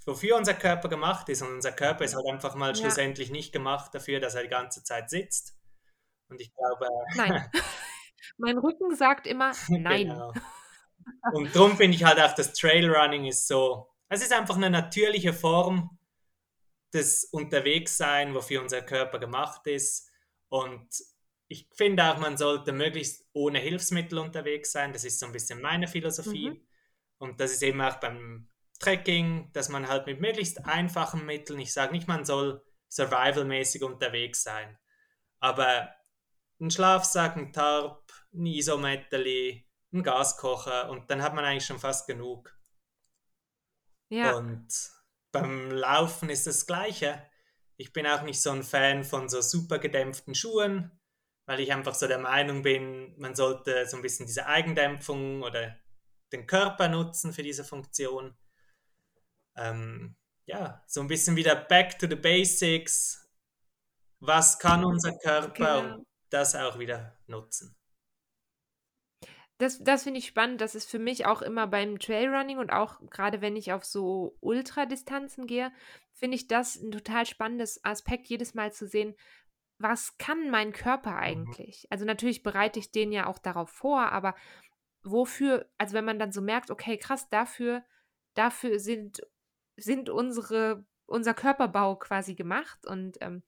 wofür unser Körper gemacht ist. Und unser Körper ist halt einfach mal ja. schlussendlich nicht gemacht dafür, dass er die ganze Zeit sitzt. Und ich glaube. Nein. mein Rücken sagt immer nein. genau. Und darum finde ich halt auch, das Trailrunning ist so, es ist einfach eine natürliche Form des Unterwegssein, wofür unser Körper gemacht ist. Und ich finde auch, man sollte möglichst ohne Hilfsmittel unterwegs sein. Das ist so ein bisschen meine Philosophie. Mhm. Und das ist eben auch beim Trekking, dass man halt mit möglichst einfachen Mitteln, ich sage nicht, man soll survivalmäßig unterwegs sein, aber ein Schlafsack, ein Tarp, ein Isometerli, ein Gaskocher und dann hat man eigentlich schon fast genug. Ja. Und beim Laufen ist das Gleiche. Ich bin auch nicht so ein Fan von so super gedämpften Schuhen weil ich einfach so der Meinung bin, man sollte so ein bisschen diese Eigendämpfung oder den Körper nutzen für diese Funktion. Ähm, ja, so ein bisschen wieder back to the basics. Was kann unser Körper genau. und das auch wieder nutzen. Das, das finde ich spannend. Das ist für mich auch immer beim Trailrunning und auch gerade wenn ich auf so Ultradistanzen gehe, finde ich das ein total spannendes Aspekt, jedes Mal zu sehen, was kann mein Körper mhm. eigentlich? Also natürlich bereite ich den ja auch darauf vor, aber wofür, also wenn man dann so merkt, okay, krass, dafür, dafür sind, sind unsere, unser Körperbau quasi gemacht und, ähm,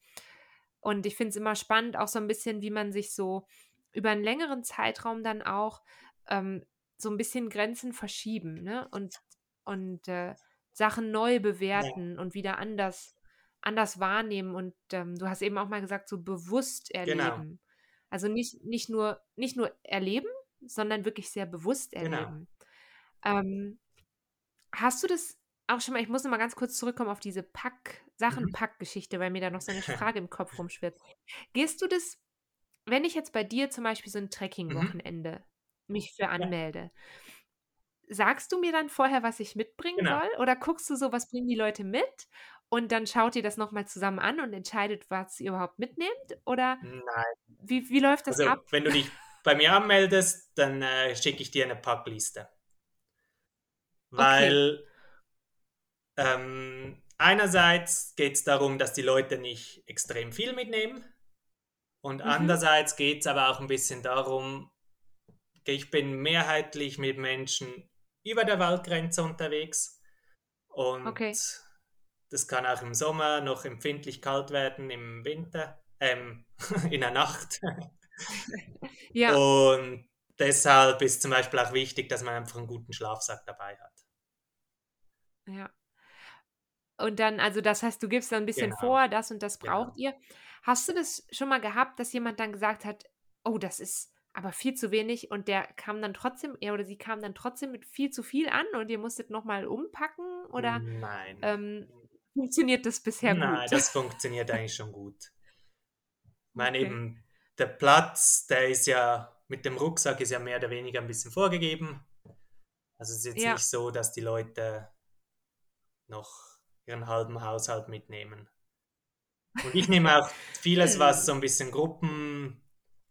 und ich finde es immer spannend, auch so ein bisschen, wie man sich so über einen längeren Zeitraum dann auch ähm, so ein bisschen Grenzen verschieben ne? und, und äh, Sachen neu bewerten ja. und wieder anders, anders wahrnehmen. Und ähm, du hast eben auch mal gesagt, so bewusst genau. erleben. Genau. Also nicht, nicht, nur, nicht nur erleben, sondern wirklich sehr bewusst genau. erleben. Genau. Ähm, hast du das auch schon mal, ich muss noch mal ganz kurz zurückkommen auf diese Pack, Sachen-Pack-Geschichte, weil mir da noch so eine Frage im Kopf rumschwirrt. Gehst du das wenn ich jetzt bei dir zum Beispiel so ein mhm. Trekking-Wochenende mhm. mich für anmelde, sagst du mir dann vorher, was ich mitbringen genau. soll? Oder guckst du so, was bringen die Leute mit? Und dann schaut ihr das nochmal zusammen an und entscheidet, was ihr überhaupt mitnehmt? Oder Nein. Wie, wie läuft das also, ab? Wenn du dich bei mir anmeldest, dann äh, schicke ich dir eine Packliste. Weil okay. ähm, einerseits geht es darum, dass die Leute nicht extrem viel mitnehmen. Und mhm. andererseits geht es aber auch ein bisschen darum, ich bin mehrheitlich mit Menschen über der Waldgrenze unterwegs. Und okay. Das kann auch im Sommer noch empfindlich kalt werden, im Winter, ähm, in der Nacht. ja. Und deshalb ist zum Beispiel auch wichtig, dass man einfach einen guten Schlafsack dabei hat. Ja. Und dann, also das heißt, du gibst dann ein bisschen genau. vor, das und das braucht genau. ihr. Hast du das schon mal gehabt, dass jemand dann gesagt hat, oh, das ist aber viel zu wenig und der kam dann trotzdem, er oder sie kam dann trotzdem mit viel zu viel an und ihr musstet nochmal umpacken? Oder Nein. Ähm, funktioniert das bisher Nein, gut? Nein, das funktioniert eigentlich schon gut. Ich meine okay. eben, der Platz, der ist ja mit dem Rucksack ist ja mehr oder weniger ein bisschen vorgegeben. Also es ist jetzt ja. nicht so, dass die Leute noch ihren halben Haushalt mitnehmen. Und ich nehme auch vieles, was so ein bisschen Gruppen,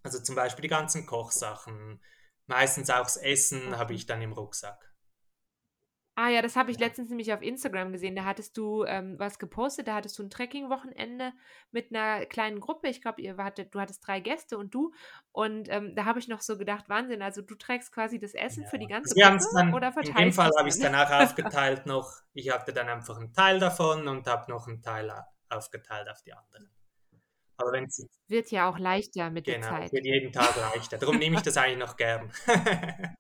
also zum Beispiel die ganzen Kochsachen, meistens auch das Essen habe ich dann im Rucksack. Ah ja, das habe ich letztens nämlich auf Instagram gesehen. Da hattest du ähm, was gepostet, da hattest du ein Trekking-Wochenende mit einer kleinen Gruppe. Ich glaube, hattet, du hattest drei Gäste und du. Und ähm, da habe ich noch so gedacht, Wahnsinn, also du trägst quasi das Essen ja. für die ganze Gruppe dann, oder verteilst In dem Fall habe ich es danach aufgeteilt noch. Ich hatte dann einfach einen Teil davon und habe noch einen Teil aufgeteilt auf die anderen. Aber wenn es wird ja auch leichter mit genau, der Zeit. wird jeden Tag leichter. Darum nehme ich das eigentlich noch gern.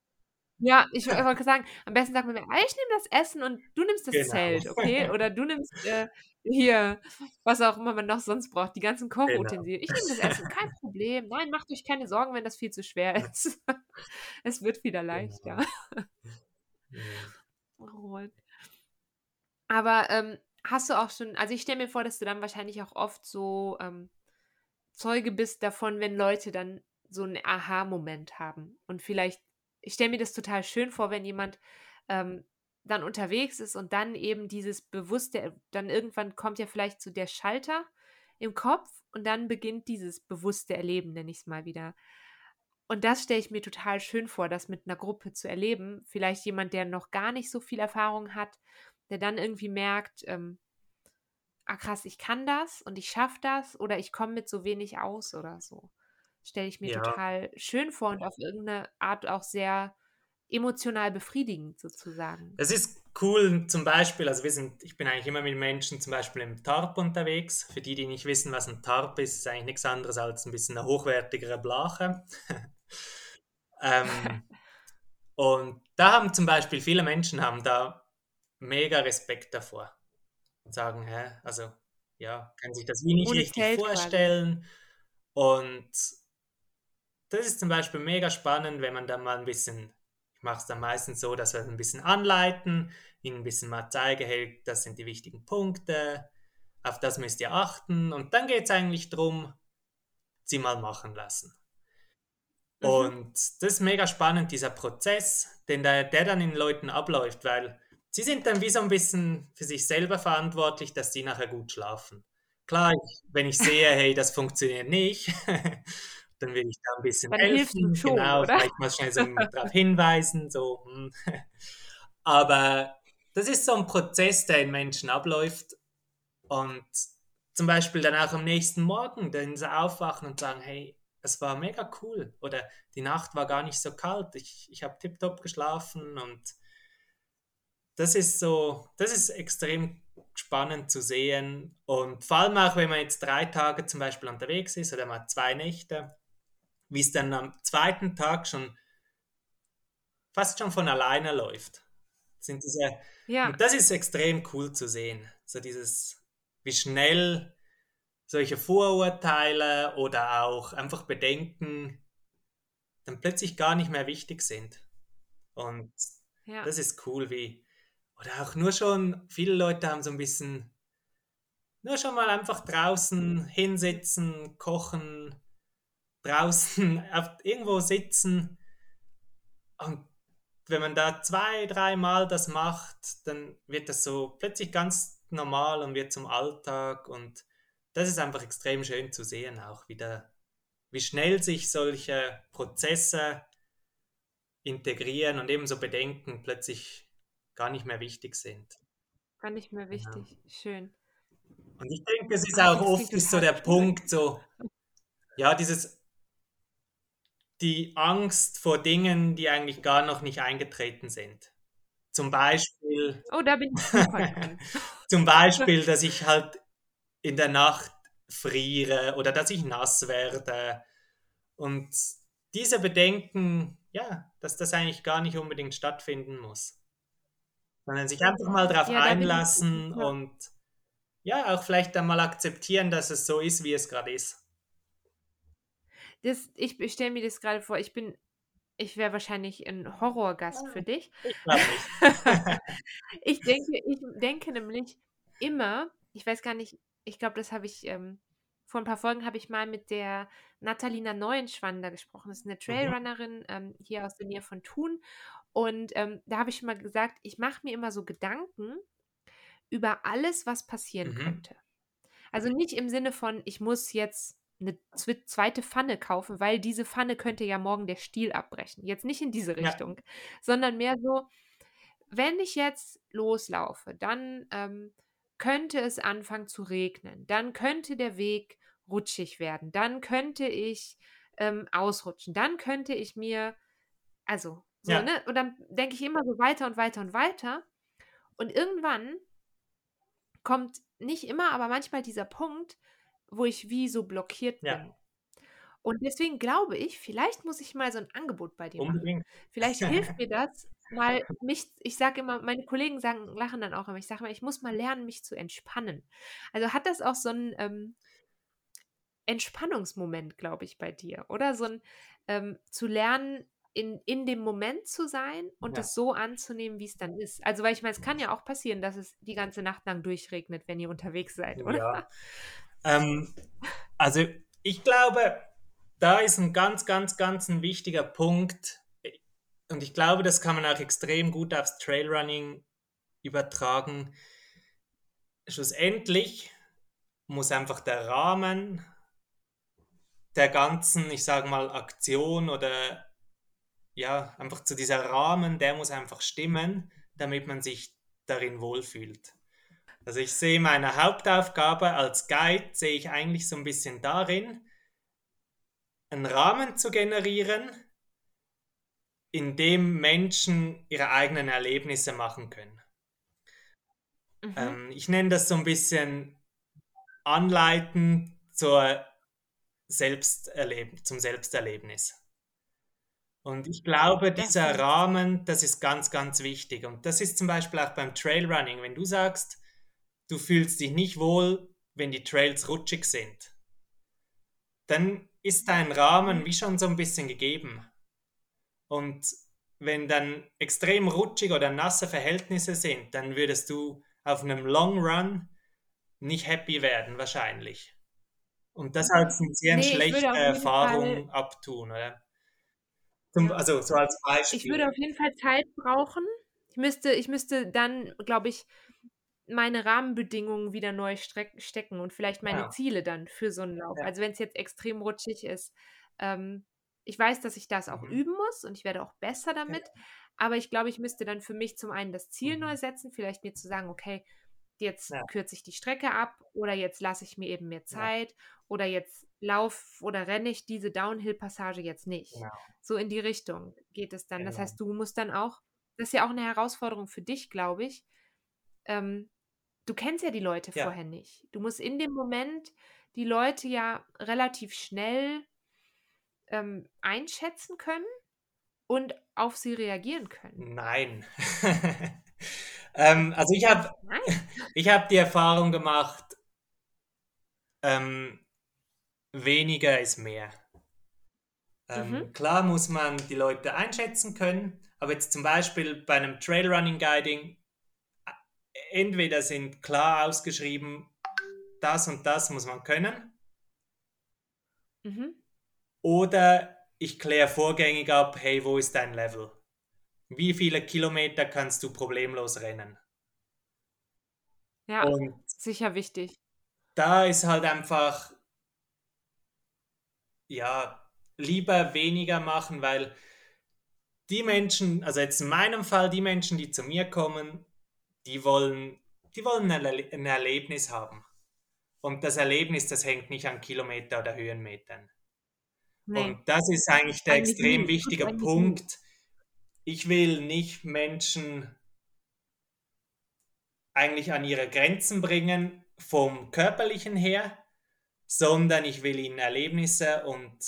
ja, ich wollte sagen, am besten sagt man mir, ah, ich nehme das Essen und du nimmst das genau. Zelt, okay? Oder du nimmst äh, hier, was auch immer man noch sonst braucht, die ganzen genau. Kochutensilien. Genau. Ich nehme das Essen, kein Problem. Nein, macht euch keine Sorgen, wenn das viel zu schwer ist. es wird wieder leichter. Genau. Oh. Aber ähm, hast du auch schon, also ich stelle mir vor, dass du dann wahrscheinlich auch oft so ähm, Zeuge bist davon, wenn Leute dann so einen Aha-Moment haben. Und vielleicht, ich stelle mir das total schön vor, wenn jemand ähm, dann unterwegs ist und dann eben dieses bewusste, dann irgendwann kommt ja vielleicht so der Schalter im Kopf und dann beginnt dieses bewusste Erleben, nenne ich es mal wieder. Und das stelle ich mir total schön vor, das mit einer Gruppe zu erleben. Vielleicht jemand, der noch gar nicht so viel Erfahrung hat der dann irgendwie merkt, ähm, ah krass, ich kann das und ich schaffe das oder ich komme mit so wenig aus oder so. Stelle ich mir ja. total schön vor und auf irgendeine Art auch sehr emotional befriedigend sozusagen. Es ist cool, zum Beispiel, also wir sind, ich bin eigentlich immer mit Menschen zum Beispiel im Tarp unterwegs. Für die, die nicht wissen, was ein Tarp ist, ist eigentlich nichts anderes als ein bisschen eine hochwertigere Blache. ähm, und da haben zum Beispiel viele Menschen haben da mega Respekt davor. Und sagen, hä, also ja, kann sich das wie nicht Ohne richtig Zelt vorstellen. Quasi. Und das ist zum Beispiel mega spannend, wenn man dann mal ein bisschen, ich mache es dann meistens so, dass wir ein bisschen anleiten, ihnen ein bisschen mal zeigen, hey, das sind die wichtigen Punkte, auf das müsst ihr achten. Und dann geht es eigentlich darum, sie mal machen lassen. Mhm. Und das ist mega spannend, dieser Prozess, den der, der dann in Leuten abläuft, weil sie sind dann wie so ein bisschen für sich selber verantwortlich, dass sie nachher gut schlafen. Klar, wenn ich sehe, hey, das funktioniert nicht, dann will ich da ein bisschen dann helfen. Schon, genau, oder? vielleicht mal schnell so darauf hinweisen. So. Hm. Aber das ist so ein Prozess, der in Menschen abläuft. Und zum Beispiel dann auch am nächsten Morgen, dann sie aufwachen und sagen, hey, es war mega cool. Oder die Nacht war gar nicht so kalt. Ich, ich habe tiptop geschlafen und das ist so, das ist extrem spannend zu sehen. Und vor allem auch, wenn man jetzt drei Tage zum Beispiel unterwegs ist oder mal zwei Nächte, wie es dann am zweiten Tag schon fast schon von alleine läuft. Sind diese, ja. Und das ist extrem cool zu sehen. So dieses, wie schnell solche Vorurteile oder auch einfach Bedenken dann plötzlich gar nicht mehr wichtig sind. Und ja. das ist cool, wie, oder auch nur schon, viele Leute haben so ein bisschen, nur schon mal einfach draußen hinsitzen, kochen, draußen irgendwo sitzen. Und wenn man da zwei, dreimal das macht, dann wird das so plötzlich ganz normal und wird zum Alltag und das ist einfach extrem schön zu sehen, auch wieder, wie schnell sich solche Prozesse integrieren und ebenso Bedenken plötzlich gar nicht mehr wichtig sind. Gar nicht mehr wichtig, ja. schön. Und ich denke, es ist auch oft ist so der. Punkt, so, ja, dieses, die Angst vor Dingen, die eigentlich gar noch nicht eingetreten sind. Zum Beispiel. Oh, da bin ich. zum Beispiel, dass ich halt in der Nacht friere oder dass ich nass werde. Und diese Bedenken, ja, dass das eigentlich gar nicht unbedingt stattfinden muss. Sondern sich einfach mal darauf ja, einlassen und ja, auch vielleicht dann mal akzeptieren, dass es so ist, wie es gerade ist. Das, ich ich stelle mir das gerade vor, ich bin, ich wäre wahrscheinlich ein Horrorgast für dich. Ich glaube nicht. ich denke, ich denke nämlich immer, ich weiß gar nicht, ich glaube, das habe ich, ähm, vor ein paar Folgen habe ich mal mit der Natalina Neuenschwander gesprochen. Das ist eine mhm. Trailrunnerin ähm, hier aus der Nähe von Thun. Und ähm, da habe ich schon mal gesagt, ich mache mir immer so Gedanken über alles, was passieren mhm. könnte. Also nicht im Sinne von, ich muss jetzt eine zweite Pfanne kaufen, weil diese Pfanne könnte ja morgen der Stiel abbrechen. Jetzt nicht in diese Richtung, ja. sondern mehr so, wenn ich jetzt loslaufe, dann ähm, könnte es anfangen zu regnen. Dann könnte der Weg rutschig werden. Dann könnte ich ähm, ausrutschen. Dann könnte ich mir, also, so, ja. ne? Und dann denke ich immer so weiter und weiter und weiter. Und irgendwann kommt nicht immer, aber manchmal dieser Punkt, wo ich wie so blockiert ja. bin. Und deswegen glaube ich, vielleicht muss ich mal so ein Angebot bei dir Unbedingt. machen. Vielleicht hilft mir das, mal mich, ich sage immer, meine Kollegen sagen, lachen dann auch immer, ich sage mal, ich muss mal lernen, mich zu entspannen. Also hat das auch so einen ähm, Entspannungsmoment, glaube ich, bei dir, oder? So ein ähm, zu lernen, in, in dem Moment zu sein und ja. das so anzunehmen, wie es dann ist. Also, weil ich meine, es kann ja auch passieren, dass es die ganze Nacht lang durchregnet, wenn ihr unterwegs seid, oder? Ja. Ähm, also, ich glaube, da ist ein ganz, ganz, ganz ein wichtiger Punkt, und ich glaube, das kann man auch extrem gut aufs Trailrunning übertragen. Schlussendlich muss einfach der Rahmen der ganzen, ich sage mal, Aktion oder ja, einfach zu dieser Rahmen, der muss einfach stimmen, damit man sich darin wohlfühlt. Also ich sehe meine Hauptaufgabe als Guide, sehe ich eigentlich so ein bisschen darin, einen Rahmen zu generieren, in dem Menschen ihre eigenen Erlebnisse machen können. Mhm. Ähm, ich nenne das so ein bisschen Anleiten zur Selbsterleb zum Selbsterlebnis. Und ich glaube, dieser Rahmen, das ist ganz, ganz wichtig. Und das ist zum Beispiel auch beim Trailrunning. Wenn du sagst, du fühlst dich nicht wohl, wenn die Trails rutschig sind, dann ist dein Rahmen mhm. wie schon so ein bisschen gegeben. Und wenn dann extrem rutschig oder nasse Verhältnisse sind, dann würdest du auf einem Long Run nicht happy werden, wahrscheinlich. Und das als eine sehr nee, schlechte Erfahrung Fall... abtun, oder? Zum, also so als Beispiel. Ich würde auf jeden Fall Zeit brauchen. Ich müsste, ich müsste dann, glaube ich, meine Rahmenbedingungen wieder neu stecken und vielleicht meine ja. Ziele dann für so einen Lauf. Ja. Also wenn es jetzt extrem rutschig ist. Ähm, ich weiß, dass ich das auch mhm. üben muss und ich werde auch besser damit. Ja. Aber ich glaube, ich müsste dann für mich zum einen das Ziel mhm. neu setzen, vielleicht mir zu sagen, okay, jetzt kürze ich die Strecke ab oder jetzt lasse ich mir eben mehr Zeit oder jetzt lauf oder renne ich diese Downhill-Passage jetzt nicht. Genau. So in die Richtung geht es dann. Genau. Das heißt, du musst dann auch, das ist ja auch eine Herausforderung für dich, glaube ich. Ähm, du kennst ja die Leute ja. vorher nicht. Du musst in dem Moment die Leute ja relativ schnell ähm, einschätzen können und auf sie reagieren können. Nein. Ähm, also ich habe ich hab die Erfahrung gemacht, ähm, weniger ist mehr. Ähm, mhm. Klar muss man die Leute einschätzen können, aber jetzt zum Beispiel bei einem Trailrunning Guiding, entweder sind klar ausgeschrieben, das und das muss man können, mhm. oder ich kläre vorgängig ab, hey, wo ist dein Level? wie viele Kilometer kannst du problemlos rennen? Ja, und sicher wichtig. Da ist halt einfach, ja, lieber weniger machen, weil die Menschen, also jetzt in meinem Fall, die Menschen, die zu mir kommen, die wollen, die wollen ein, Erlebnis haben. Und das Erlebnis, das hängt nicht an Kilometer oder Höhenmetern. Nee. Und das ist eigentlich der eigentlich extrem nie. wichtige Punkt. Ich will nicht Menschen eigentlich an ihre Grenzen bringen vom körperlichen her, sondern ich will ihnen Erlebnisse und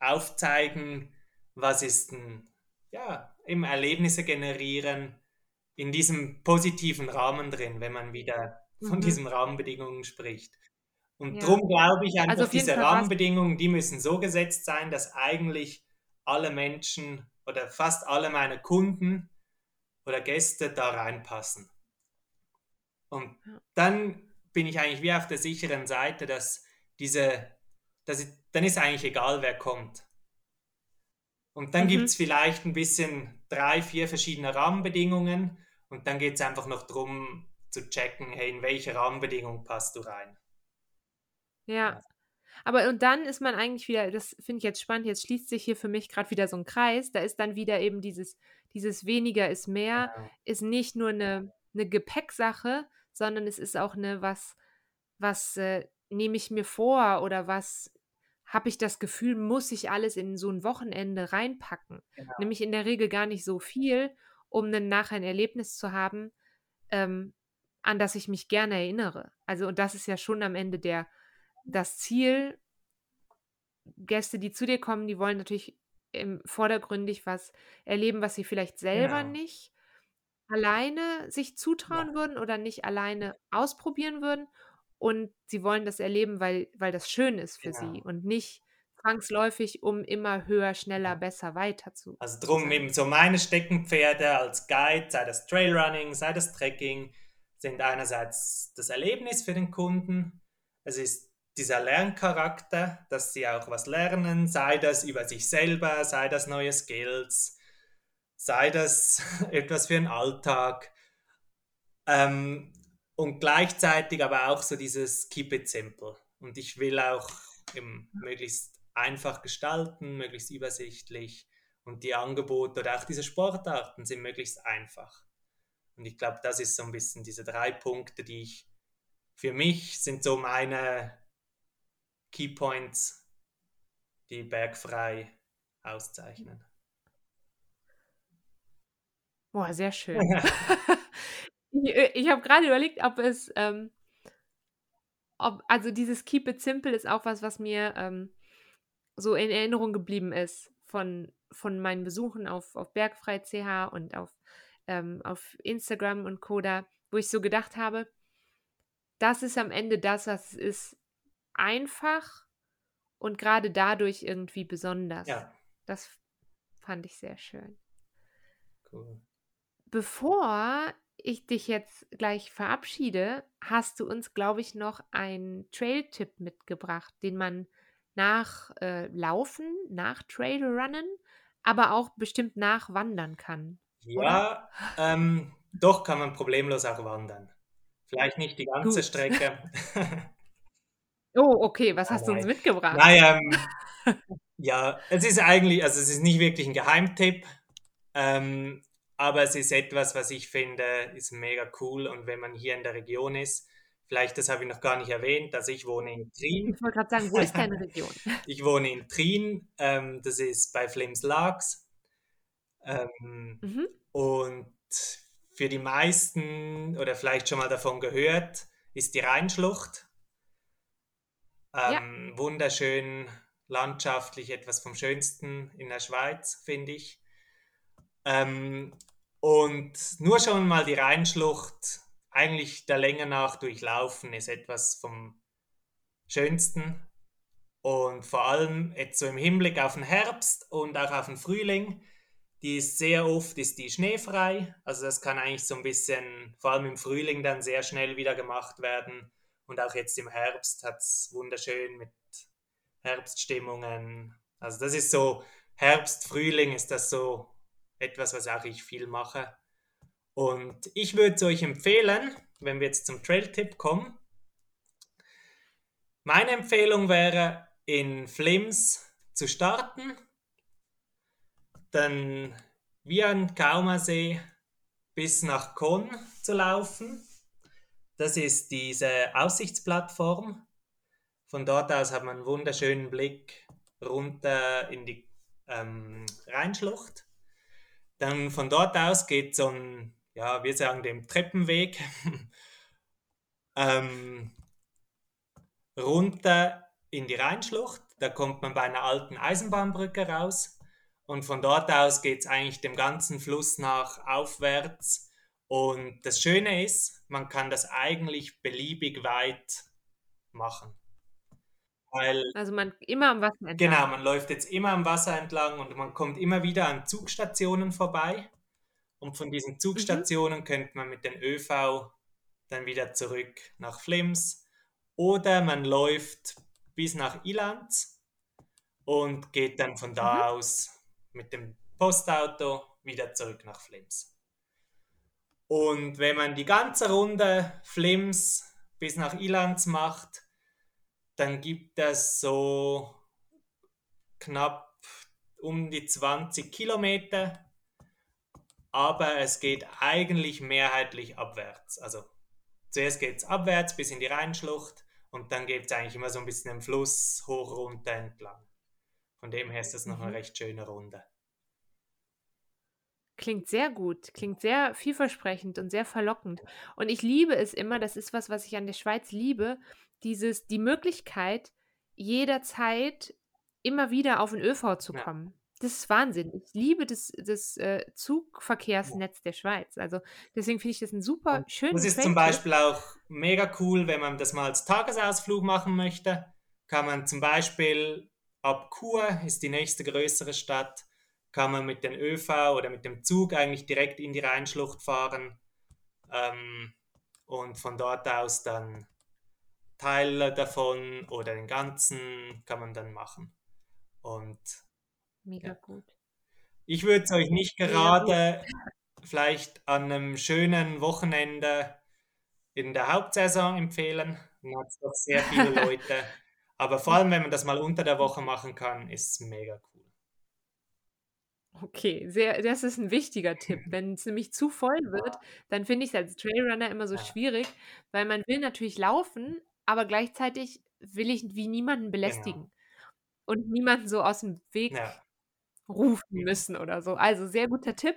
aufzeigen, was ist ein, ja, im Erlebnisse generieren in diesem positiven Rahmen drin, wenn man wieder von mhm. diesen Rahmenbedingungen spricht. Und ja. darum glaube ich einfach, also diese Rahmenbedingungen, die müssen so gesetzt sein, dass eigentlich alle Menschen oder fast alle meine Kunden oder Gäste da reinpassen. Und dann bin ich eigentlich wie auf der sicheren Seite, dass diese, dass ich, dann ist eigentlich egal, wer kommt. Und dann mhm. gibt es vielleicht ein bisschen drei, vier verschiedene Rahmenbedingungen und dann geht es einfach noch darum zu checken, hey, in welche Rahmenbedingungen passt du rein. Ja, aber und dann ist man eigentlich wieder, das finde ich jetzt spannend, jetzt schließt sich hier für mich gerade wieder so ein Kreis. Da ist dann wieder eben dieses, dieses weniger ist mehr, ja. ist nicht nur eine, eine Gepäcksache, sondern es ist auch eine, was, was äh, nehme ich mir vor oder was habe ich das Gefühl, muss ich alles in so ein Wochenende reinpacken. Genau. Nämlich in der Regel gar nicht so viel, um dann nachher ein Erlebnis zu haben, ähm, an das ich mich gerne erinnere. Also, und das ist ja schon am Ende der, das Ziel, Gäste, die zu dir kommen, die wollen natürlich im vordergründig was erleben, was sie vielleicht selber genau. nicht alleine sich zutrauen ja. würden oder nicht alleine ausprobieren würden. Und sie wollen das erleben, weil, weil das schön ist für genau. sie und nicht zwangsläufig, um immer höher, schneller, besser weiter zu. Also drum eben so meine Steckenpferde als Guide, sei das Trailrunning, sei das Trekking, sind einerseits das Erlebnis für den Kunden. Es ist dieser Lerncharakter, dass sie auch was lernen, sei das über sich selber, sei das neue Skills, sei das etwas für den Alltag. Ähm, und gleichzeitig aber auch so dieses Keep it simple. Und ich will auch möglichst einfach gestalten, möglichst übersichtlich. Und die Angebote oder auch diese Sportarten sind möglichst einfach. Und ich glaube, das ist so ein bisschen diese drei Punkte, die ich für mich sind so meine Keypoints, die bergfrei auszeichnen. Boah, sehr schön. ich ich habe gerade überlegt, ob es, ähm, ob, also dieses Keep it simple ist auch was, was mir ähm, so in Erinnerung geblieben ist von, von meinen Besuchen auf, auf Bergfrei.ch und auf, ähm, auf Instagram und Coda, wo ich so gedacht habe, das ist am Ende das, was es ist, einfach und gerade dadurch irgendwie besonders. Ja. Das fand ich sehr schön. Cool. Bevor ich dich jetzt gleich verabschiede, hast du uns, glaube ich, noch einen Trail-Tipp mitgebracht, den man nach äh, Laufen, nach Trailrunnen aber auch bestimmt nachwandern kann. Ja, ähm, doch kann man problemlos auch wandern. Vielleicht nicht die ganze Gut. Strecke. oh, okay, was hast du uns mitgebracht? Nein, ähm, ja, es ist eigentlich, also es ist nicht wirklich ein Geheimtipp, ähm, aber es ist etwas, was ich finde, ist mega cool und wenn man hier in der Region ist, vielleicht, das habe ich noch gar nicht erwähnt, dass ich wohne in Trien. Ich wollte gerade sagen, wo ist deine Region? ich wohne in Trien, ähm, das ist bei Flims Lags. Ähm, mhm. Und für die meisten oder vielleicht schon mal davon gehört, ist die Rheinschlucht. Ähm, ja. Wunderschön landschaftlich, etwas vom Schönsten in der Schweiz, finde ich. Ähm, und nur schon mal die Rheinschlucht, eigentlich der Länge nach durchlaufen, ist etwas vom Schönsten. Und vor allem jetzt so im Hinblick auf den Herbst und auch auf den Frühling die ist sehr oft ist die schneefrei. Also das kann eigentlich so ein bisschen, vor allem im Frühling dann sehr schnell wieder gemacht werden. Und auch jetzt im Herbst hat es wunderschön mit Herbststimmungen. Also das ist so, Herbst, Frühling ist das so etwas, was auch ich viel mache. Und ich würde es euch empfehlen, wenn wir jetzt zum Trail-Tipp kommen. Meine Empfehlung wäre, in Flims zu starten dann wie ein Kaumersee bis nach Konn zu laufen. Das ist diese Aussichtsplattform. Von dort aus hat man einen wunderschönen Blick runter in die ähm, Rheinschlucht. Dann von dort aus geht so ein, ja, wir sagen dem Treppenweg ähm, runter in die Rheinschlucht. Da kommt man bei einer alten Eisenbahnbrücke raus. Und von dort aus geht es eigentlich dem ganzen Fluss nach aufwärts. Und das Schöne ist, man kann das eigentlich beliebig weit machen. Weil, also man immer am Wasser entlang. Genau, man läuft jetzt immer am Wasser entlang und man kommt immer wieder an Zugstationen vorbei. Und von diesen Zugstationen mhm. könnte man mit dem ÖV dann wieder zurück nach Flims. Oder man läuft bis nach Ilanz und geht dann von da mhm. aus mit dem Postauto wieder zurück nach Flims. Und wenn man die ganze Runde Flims bis nach Ilanz macht, dann gibt es so knapp um die 20 Kilometer, aber es geht eigentlich mehrheitlich abwärts. Also zuerst geht es abwärts bis in die Rheinschlucht und dann geht es eigentlich immer so ein bisschen im Fluss hoch runter entlang. Von dem her ist das noch eine mhm. recht schöne Runde. Klingt sehr gut, klingt sehr vielversprechend und sehr verlockend. Und ich liebe es immer, das ist was, was ich an der Schweiz liebe, dieses, die Möglichkeit, jederzeit immer wieder auf den ÖV zu kommen. Ja. Das ist Wahnsinn. Ich liebe das, das äh, Zugverkehrsnetz der Schweiz. Also deswegen finde ich das ein super schönes. Das ist Quelle. zum Beispiel auch mega cool, wenn man das mal als Tagesausflug machen möchte. Kann man zum Beispiel ab Chur ist die nächste größere Stadt, kann man mit dem ÖV oder mit dem Zug eigentlich direkt in die Rheinschlucht fahren ähm, und von dort aus dann Teile davon oder den ganzen kann man dann machen. Und mega ja. gut. Ich würde es euch nicht gerade vielleicht an einem schönen Wochenende in der Hauptsaison empfehlen. Dann hat es doch sehr viele Leute. Aber vor allem, wenn man das mal unter der Woche machen kann, ist es mega cool. Okay, sehr, das ist ein wichtiger Tipp. Wenn es nämlich zu voll wird, dann finde ich es als Trailrunner immer so schwierig, weil man will natürlich laufen, aber gleichzeitig will ich wie niemanden Genau. belästigen und niemanden so aus dem Weg Ja. rufen müssen oder so. Also sehr guter Tipp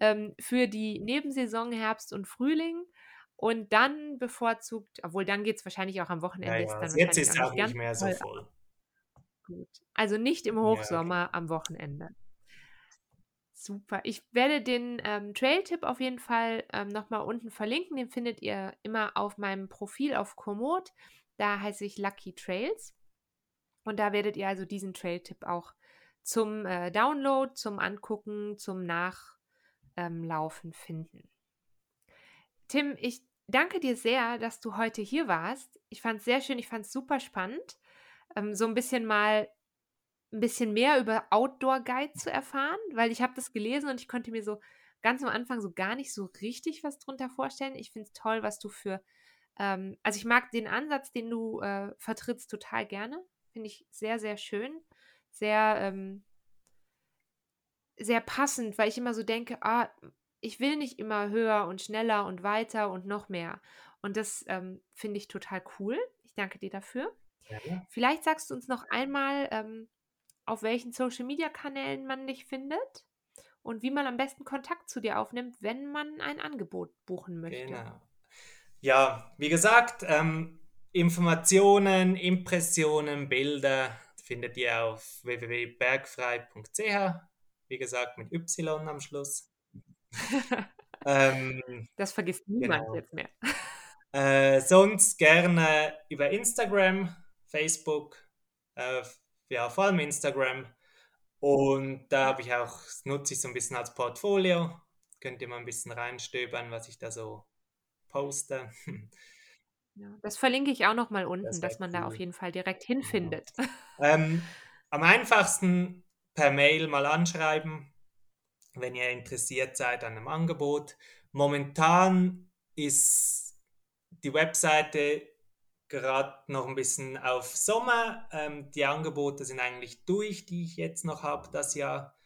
ähm, für die Nebensaison Herbst und Frühling. Und dann bevorzugt, obwohl dann geht es wahrscheinlich auch am Wochenende. Ja, ja. jetzt ist es auch nicht mehr so voll. Gut. Also nicht im Hochsommer okay. am Wochenende. Super. Ich werde den ähm, Trail-Tipp auf jeden Fall ähm, nochmal unten verlinken. Den findet ihr immer auf meinem Profil auf Komoot. Da heiße ich Lucky Trails. Und da werdet ihr also diesen Trail-Tipp auch zum äh, Download, zum Angucken, zum Nachlaufen ähm, finden. Tim, ich danke dir sehr, dass du heute hier warst. Ich fand es sehr schön, ich fand es super spannend, ähm, so ein bisschen mal ein bisschen mehr über Outdoor Guide zu erfahren, weil ich habe das gelesen und ich konnte mir so ganz am Anfang so gar nicht so richtig was drunter vorstellen. Ich finde es toll, was du für, ähm, also ich mag den Ansatz, den du äh, vertrittst, total gerne. Finde ich sehr, sehr schön. Sehr, ähm, sehr passend, weil ich immer so denke, ah, ich will nicht immer höher und schneller und weiter und noch mehr. Und das ähm, finde ich total cool. Ich danke dir dafür. Ja. Vielleicht sagst du uns noch einmal, ähm, auf welchen Social-Media-Kanälen man dich findet und wie man am besten Kontakt zu dir aufnimmt, wenn man ein Angebot buchen möchte. Genau. Ja, wie gesagt, ähm, Informationen, Impressionen, Bilder findet ihr auf www.bergfrei.ch. Wie gesagt, mit Y am Schluss. ähm, das vergisst niemand genau. jetzt mehr. Äh, sonst gerne über Instagram, Facebook, äh, ja, vor allem Instagram. Und da habe ich auch, nutze ich so ein bisschen als Portfolio. Könnt ihr mal ein bisschen reinstöbern, was ich da so poste. Ja, das verlinke ich auch noch mal unten, das dass man cool. da auf jeden Fall direkt hinfindet. Genau. Ähm, am einfachsten per Mail mal anschreiben, wenn ihr interessiert seid an einem Angebot. Momentan ist die Webseite gerade noch ein bisschen auf Sommer. Ähm, die Angebote sind eigentlich durch, die ich jetzt noch habe das Jahr.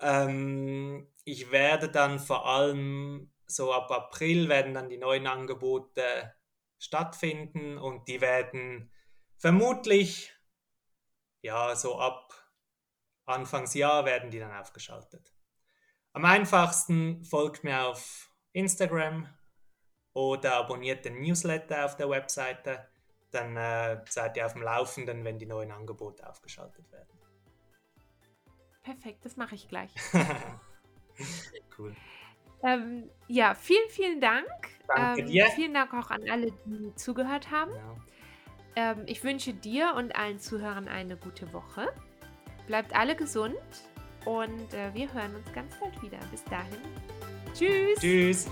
Ähm, ich werde dann vor allem so ab April werden dann die neuen Angebote stattfinden und die werden vermutlich ja so ab Anfangsjahr werden die dann aufgeschaltet. Am einfachsten folgt mir auf Instagram oder abonniert den Newsletter auf der Webseite. Dann äh, seid ihr auf dem Laufenden, wenn die neuen Angebote aufgeschaltet werden. Perfekt, das mache ich gleich. cool. Ähm, ja, vielen, vielen Dank. Danke ähm, dir. Vielen Dank auch an alle, die zugehört haben. Ja. Ähm, ich wünsche dir und allen Zuhörern eine gute Woche. Bleibt alle gesund und äh, wir hören uns ganz bald wieder. Bis dahin. Tschüss. Tschüss.